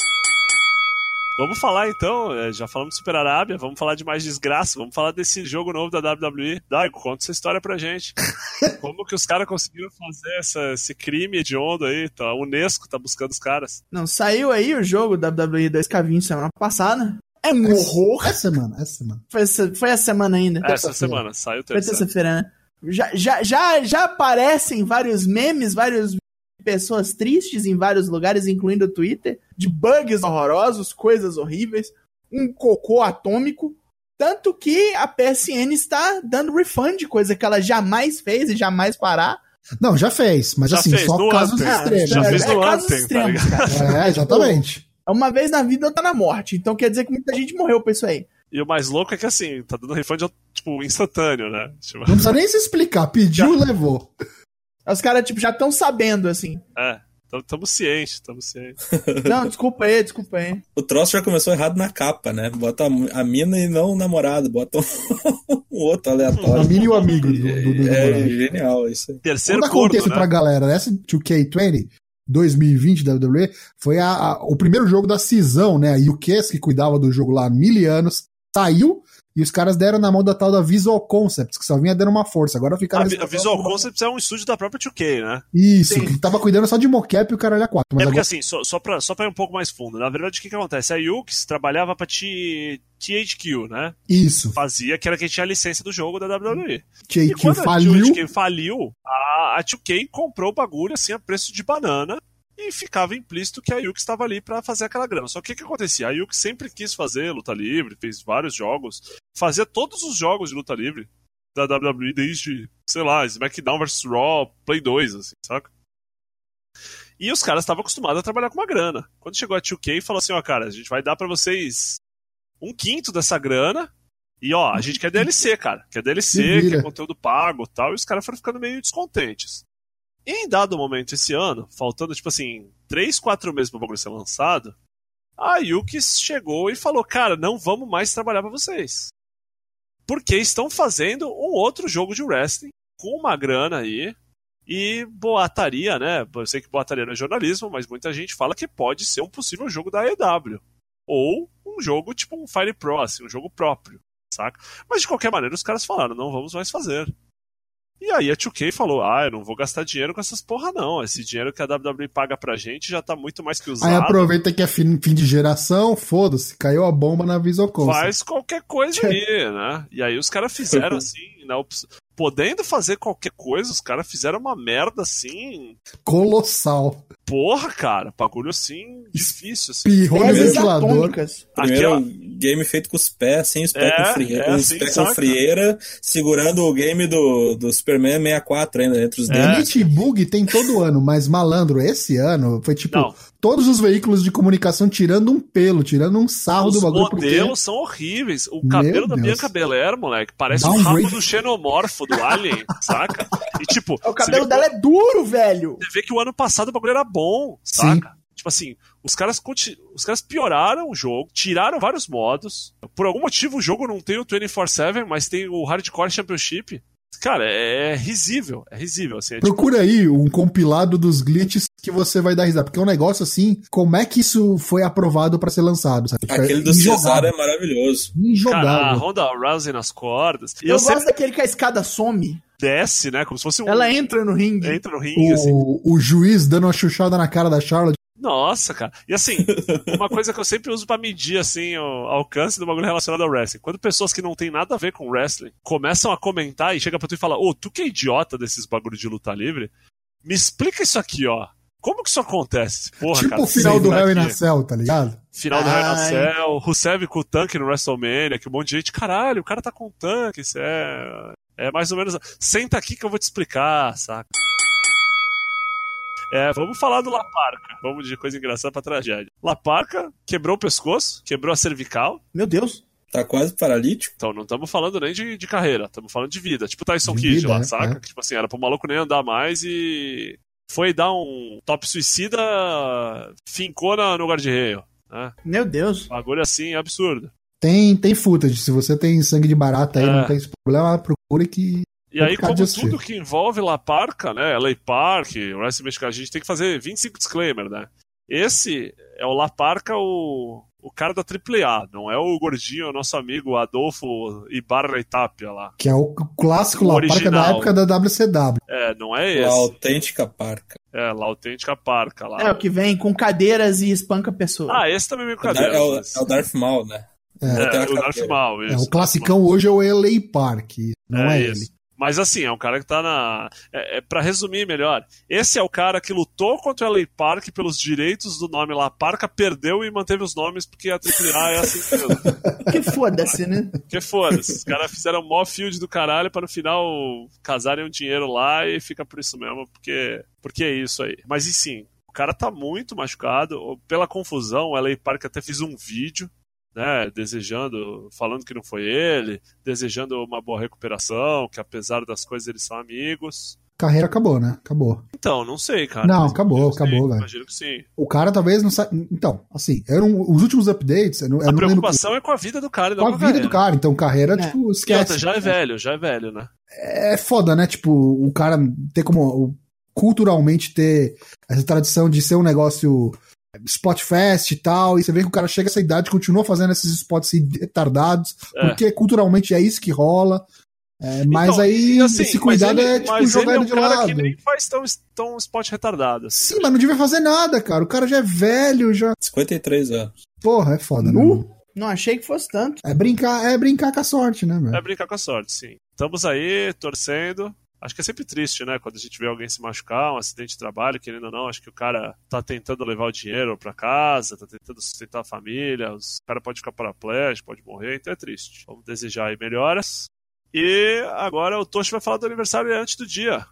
Vamos falar então, é, já falamos de Super Arábia, vamos falar de mais desgraça, vamos falar desse jogo novo da WWE. Daigo, conta essa história pra gente. Como que os caras conseguiram fazer essa- esse crime hediondo aí? Tá? A Unesco tá buscando os caras. Não, saiu aí o jogo WWE 2K20 semana passada. É um horror. Essa semana, essa semana. Foi essa, foi essa semana ainda. Essa Terça-feira. semana, saiu Foi terceira. terça-feira, né? Já, já, já, já aparecem vários memes, várias pessoas tristes em vários lugares, incluindo o Twitter, de bugs horrorosos, coisas horríveis, um cocô atômico. Tanto que a PSN está dando refund, coisa que ela jamais fez e jamais fará. Não, já fez, mas Já assim, fez, só casos Anthem. extremos. Já fez no casos Anthem, tá extremos, cara. É, exatamente. Uma vez na vida outra na morte. Então quer dizer que muita gente morreu por isso aí. E o mais louco é que assim, tá dando refund, tipo, instantâneo, né? Tipo... Não precisa nem se explicar, pediu e levou. Os caras, tipo, já estão sabendo, assim. É, tamo ciente, tamo ciente. Não, desculpa aí, desculpa aí. O troço já começou errado na capa, né? Bota a, mina e não o namorado, bota um, outro aleatório. A mina e o amigo do, do, do É, namorado. genial isso aí. Terceiro Quando corno, acontece né? pra galera, essa 2K20 2020 da WWE foi a- a- o primeiro jogo da cisão, né? A UKS, que cuidava do jogo lá há mil anos, saiu e os caras deram na mão da tal da Visual Concepts, que só vinha dando uma força. Agora ficaram. A, a Visual Concepts é um estúdio da própria 2K, né? Isso, Sim. que tava cuidando só de mocap e o caralho a quatro. Mas É porque agora... assim, só, só, pra, só pra ir um pouco mais fundo, na verdade o que, que acontece? A Yux trabalhava pra T, THQ, né? Isso. Fazia que era quem tinha a licença do jogo da WWE. E JQ quando a faliu. THQ faliu, a, a 2K comprou o bagulho assim a preço de banana e ficava implícito que a Yux estava ali pra fazer aquela grana. Só que o que, acontecia? A Yux sempre quis fazer luta livre, fez vários jogos, fazia todos os jogos de luta livre da WWE desde, sei lá, SmackDown vs Raw, Play 2, assim, saca? E os caras estavam acostumados a trabalhar com uma grana. Quando chegou a 2K, falou assim, ó, cara, a gente vai dar pra vocês um quinto dessa grana e, ó, a gente quer DLC, cara. Quer DLC, quer conteúdo pago e tal. E os caras foram ficando meio descontentes. Em dado momento esse ano, faltando, tipo assim, 3, 4 meses pro bagulho ser lançado, a Yukis chegou e falou, cara, não vamos mais trabalhar pra vocês. Porque estão fazendo um outro jogo de wrestling com uma grana aí. E boataria, né? Eu sei que boataria não é jornalismo, mas muita gente fala que pode ser um possível jogo da EW. Ou um jogo tipo um Fire Pro, assim, um jogo próprio, saca? Mas de qualquer maneira, os caras falaram, não vamos mais fazer. E aí a 2K falou, ah, eu não vou gastar dinheiro com essas porra não. Esse dinheiro que a WWE paga pra gente já tá muito mais que usado. Aí aproveita que é fim, fim de geração, foda-se, caiu a bomba na Concepts. faz qualquer coisa aí, né? E aí os caras fizeram assim, op- podendo fazer qualquer coisa, os caras fizeram uma merda assim, Colossal. porra, cara, bagulho assim, difícil, assim. Atômicas. Primeiro Aquela- game feito com os pés, sem os pés É, com frieira, é com os assim, pés com frieira, segurando o game do, do Superman 64 ainda entre os É. dedos. Limite bug tem todo ano, mas malandro, esse ano foi tipo Não. Todos os veículos de comunicação tirando um pelo, tirando um sarro Os do bagulho. porque- modelos são horríveis. O Meu cabelo da Deus. Bianca Belair, moleque, parece o rabo do xenomorfo do Alien, saca? E tipo, O cabelo dela é duro, velho. você vê que o ano passado o bagulho era bom, saca? Tipo assim, os caras, conti- os caras pioraram o jogo, tiraram vários modos. Por algum motivo o jogo não tem o 24-7, mas tem o Hardcore Championship. Cara, é, é risível, é risível. Assim, é tipo, Procura aí um compilado dos glitches que você vai dar risada. Porque é um negócio assim, como é que isso foi aprovado pra ser lançado? Sabe? Tipo, Aquele do injogável. Cesaro é maravilhoso. cara, a Injogável. Ronda Rousey nas cordas. E Eu, eu, gosto sempre daquele que a escada some. desce, né? Como se fosse um. Ela entra no ringue. entra no ringue, assim. O, o juiz dando uma chuchada na cara da Charlotte. Nossa, cara. E assim, uma coisa que eu sempre uso pra medir assim o alcance do bagulho relacionado ao wrestling. Quando pessoas que não tem nada a ver com wrestling começam a comentar e chega pra tu e fala: "Ô, tu que é idiota desses bagulho de luta livre? Me explica isso aqui, ó. Como que isso acontece? Porra, tipo cara, o final do Harry que- na Cell, tá ligado? Final do Hell in a Ai. Cell, Rusev com o tanque no WrestleMania, que um monte de gente, caralho, o cara tá com um tanque, isso é. É mais ou menos. Senta aqui que eu vou te explicar, saca? É, vamos falar do Laparca. Vamos de coisa engraçada pra tragédia. Laparca quebrou o pescoço, quebrou a cervical. Meu Deus. Tá quase paralítico. Então não estamos falando nem de, de carreira, estamos falando de vida. Tipo o Tyson De Kidd lá, é, saca? é. Que, tipo assim, era pro maluco nem andar mais e. Foi dar um top suicida, fincou na, no guarda-reio. Né? Meu Deus. Bagulho assim, absurdo. Tem, tem footage. Se você tem sangue de barata aí, É. não tem esse problema, procure que. E aí, como tudo assistir. que envolve La Parca, né? LA Park, o Wrestling Mexicano, a gente tem que fazer 25 disclaimer, né? Esse é o La Parca, o, o cara da AAA, não é o gordinho, o nosso amigo Adolfo Ibarra Tapia lá. Que é o clássico lá, parca da época da WCW. É, não é A esse. autêntica parca. É, lá autêntica parca lá. É o que vem com cadeiras e espanca pessoas. Ah, esse também é meio É, o Dar- cadeira. é o, é o Darth Maul, né? É. É, a o Darth. Maul, É, isso. o classicão hoje é o LA Park, não É é, ele. Mas assim, é um cara que tá na. É, é, para resumir melhor, esse é o cara que lutou contra o LA Park pelos direitos do nome La Parca, perdeu e manteve os nomes porque a AAA é assim mesmo. Que foda-se, né? Porque foda-se, os caras fizeram mó field do caralho para no final casarem um dinheiro lá e fica por isso mesmo, porque, porque é isso aí. Mas e sim, o cara tá muito machucado, pela confusão, o LA Park até fez um vídeo né, desejando, falando que não foi ele, desejando uma boa recuperação, que apesar das coisas eles são amigos. Carreira acabou, né? Acabou. Então, não sei, cara. Não, Mas acabou, acabou, velho. Imagino que sim. O cara talvez não sabe. Então, assim, eram os últimos updates. Eu não, eu A não lembro preocupação é com a vida do cara e com a vida do cara. Então, carreira, É. tipo, outra, esquece. já é velho, já é velho, né? É foda, né? Tipo, o cara ter como. culturalmente ter essa tradição de ser um negócio Spotfest e tal, e você vê que o cara chega a essa idade e continua fazendo esses spots retardados, É. porque culturalmente é isso que rola. É, mas Então, aí assim, esse cuidado mas ele, é tipo mas jogar ele é ele um de cara lado. que nem faz tão, tão spot retardado. assim. Sim, mas não devia fazer nada, cara. O cara já é velho, já. 53 anos. Porra, é foda, né? Não achei que fosse tanto. É brincar, é brincar com a sorte, né, velho? É brincar com a sorte, sim. Estamos aí, torcendo. Acho que é sempre triste, né? Quando a gente vê alguém se machucar, um acidente de trabalho, querendo ou não, acho que o cara tá tentando levar o dinheiro pra casa, tá tentando sustentar a família, o cara pode ficar paraplégico, pode morrer, então é triste. Vamos desejar aí melhoras. E agora o Toshi vai falar do aniversário antes do dia.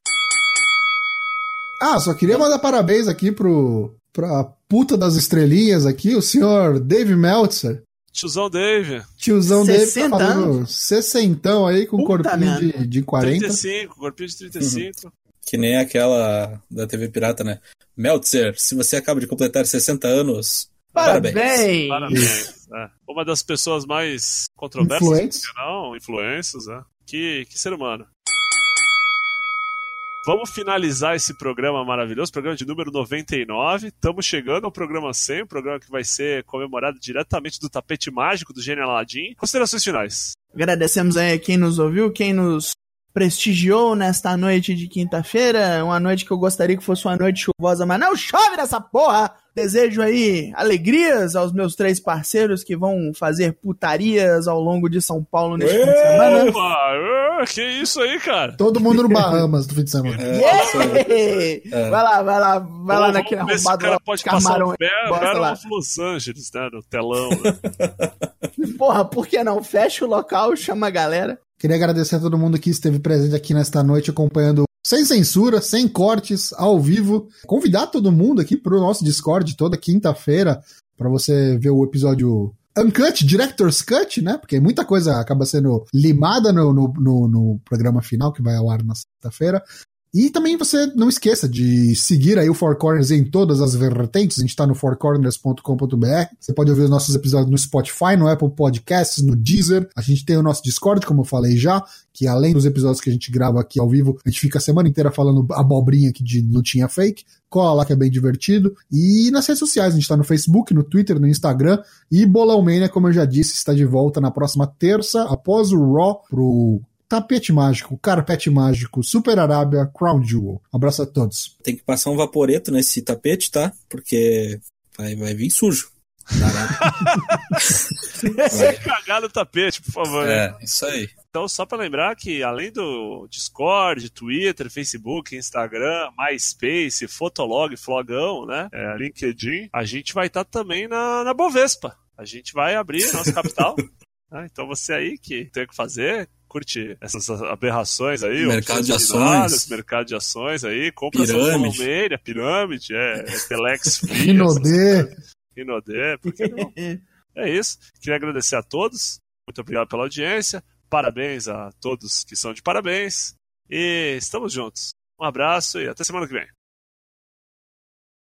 Ah, só queria mandar parabéns aqui pro pra puta das estrelinhas aqui, o senhor Dave Meltzer. Tiozão Dave, Tiozão Dave tá 60 falando sessentão aí com Puta corpinho de, de 40. 35, corpinho de 35. Que nem aquela da TV Pirata, né? Meltzer, se você acaba de completar 60 anos, Parabéns. parabéns. Parabéns. é. Uma das pessoas mais controversas, Influentes. que não, influências, né? Que, que ser humano. Vamos finalizar esse programa maravilhoso, programa de número 99. Estamos chegando ao programa 100, um programa que vai ser comemorado diretamente do tapete mágico do Gênio Aladdin. Considerações finais. Agradecemos aí a quem nos ouviu, quem nos prestigiou nesta noite de quinta-feira. Uma noite que eu gostaria que fosse uma noite chuvosa, mas não chove nessa porra! Desejo aí alegrias aos meus três parceiros que vão fazer putarias ao longo de São Paulo neste fim de semana. Opa, que isso aí, cara? Todo mundo no Bahamas do fim de semana. É. Yeah! É. Vai lá, vai lá, vai lá Vamos naquele arrombado o cara lá, pode camarão passar o pé, lá. Los Angeles, né, no telão. né? Porra, por que não? Fecha o local, chama a galera. Queria agradecer a todo mundo que esteve presente aqui nesta noite acompanhando sem censura, sem cortes, ao vivo. Convidar todo mundo aqui pro nosso Discord toda quinta-feira para você ver o episódio Uncut, Director's Cut, né? Porque muita coisa acaba sendo limada no, no, no- no programa final que vai ao ar na sexta-feira. E também você não esqueça de seguir aí o Four Corners em todas as vertentes. A gente está no fourcorners.com.br. Você pode ouvir os nossos episódios no Spotify, no Apple Podcasts, no Deezer. A gente tem o nosso Discord, como eu falei já, que além dos episódios que a gente grava aqui ao vivo, a gente fica a semana inteira falando abobrinha aqui de lutinha fake. Cola lá que é bem divertido. E nas redes sociais, a gente está no Facebook, no Twitter, no Instagram. E Bolão Mania, como eu já disse, está de volta na próxima terça, após o Raw, pro Tapete Mágico, Carpete Mágico, Super Arábia, Crown Jewel. Abraço a todos. Tem que passar um vaporeto nesse tapete, tá? Porque vai, vai vir sujo. Sem cagar no tapete, por favor. né? É, isso aí. Então, só para lembrar que além do Discord, Twitter, Facebook, Instagram, MySpace, Fotolog, Flogão, né? É, LinkedIn, a gente vai estar também na, na Bovespa. A gente vai abrir nosso capital. né? Então você aí que tem o que fazer, curte essas aberrações aí, Mercado de ações. mercado de ações aí, compra essa Pirâmide. Colmeira, pirâmide, é, é Telex Free, Rinodê. essas- Rinodê, por que não? É isso. Queria agradecer a todos. Muito obrigado pela audiência. Parabéns a todos que são de parabéns. E estamos juntos. Um abraço e até semana que vem.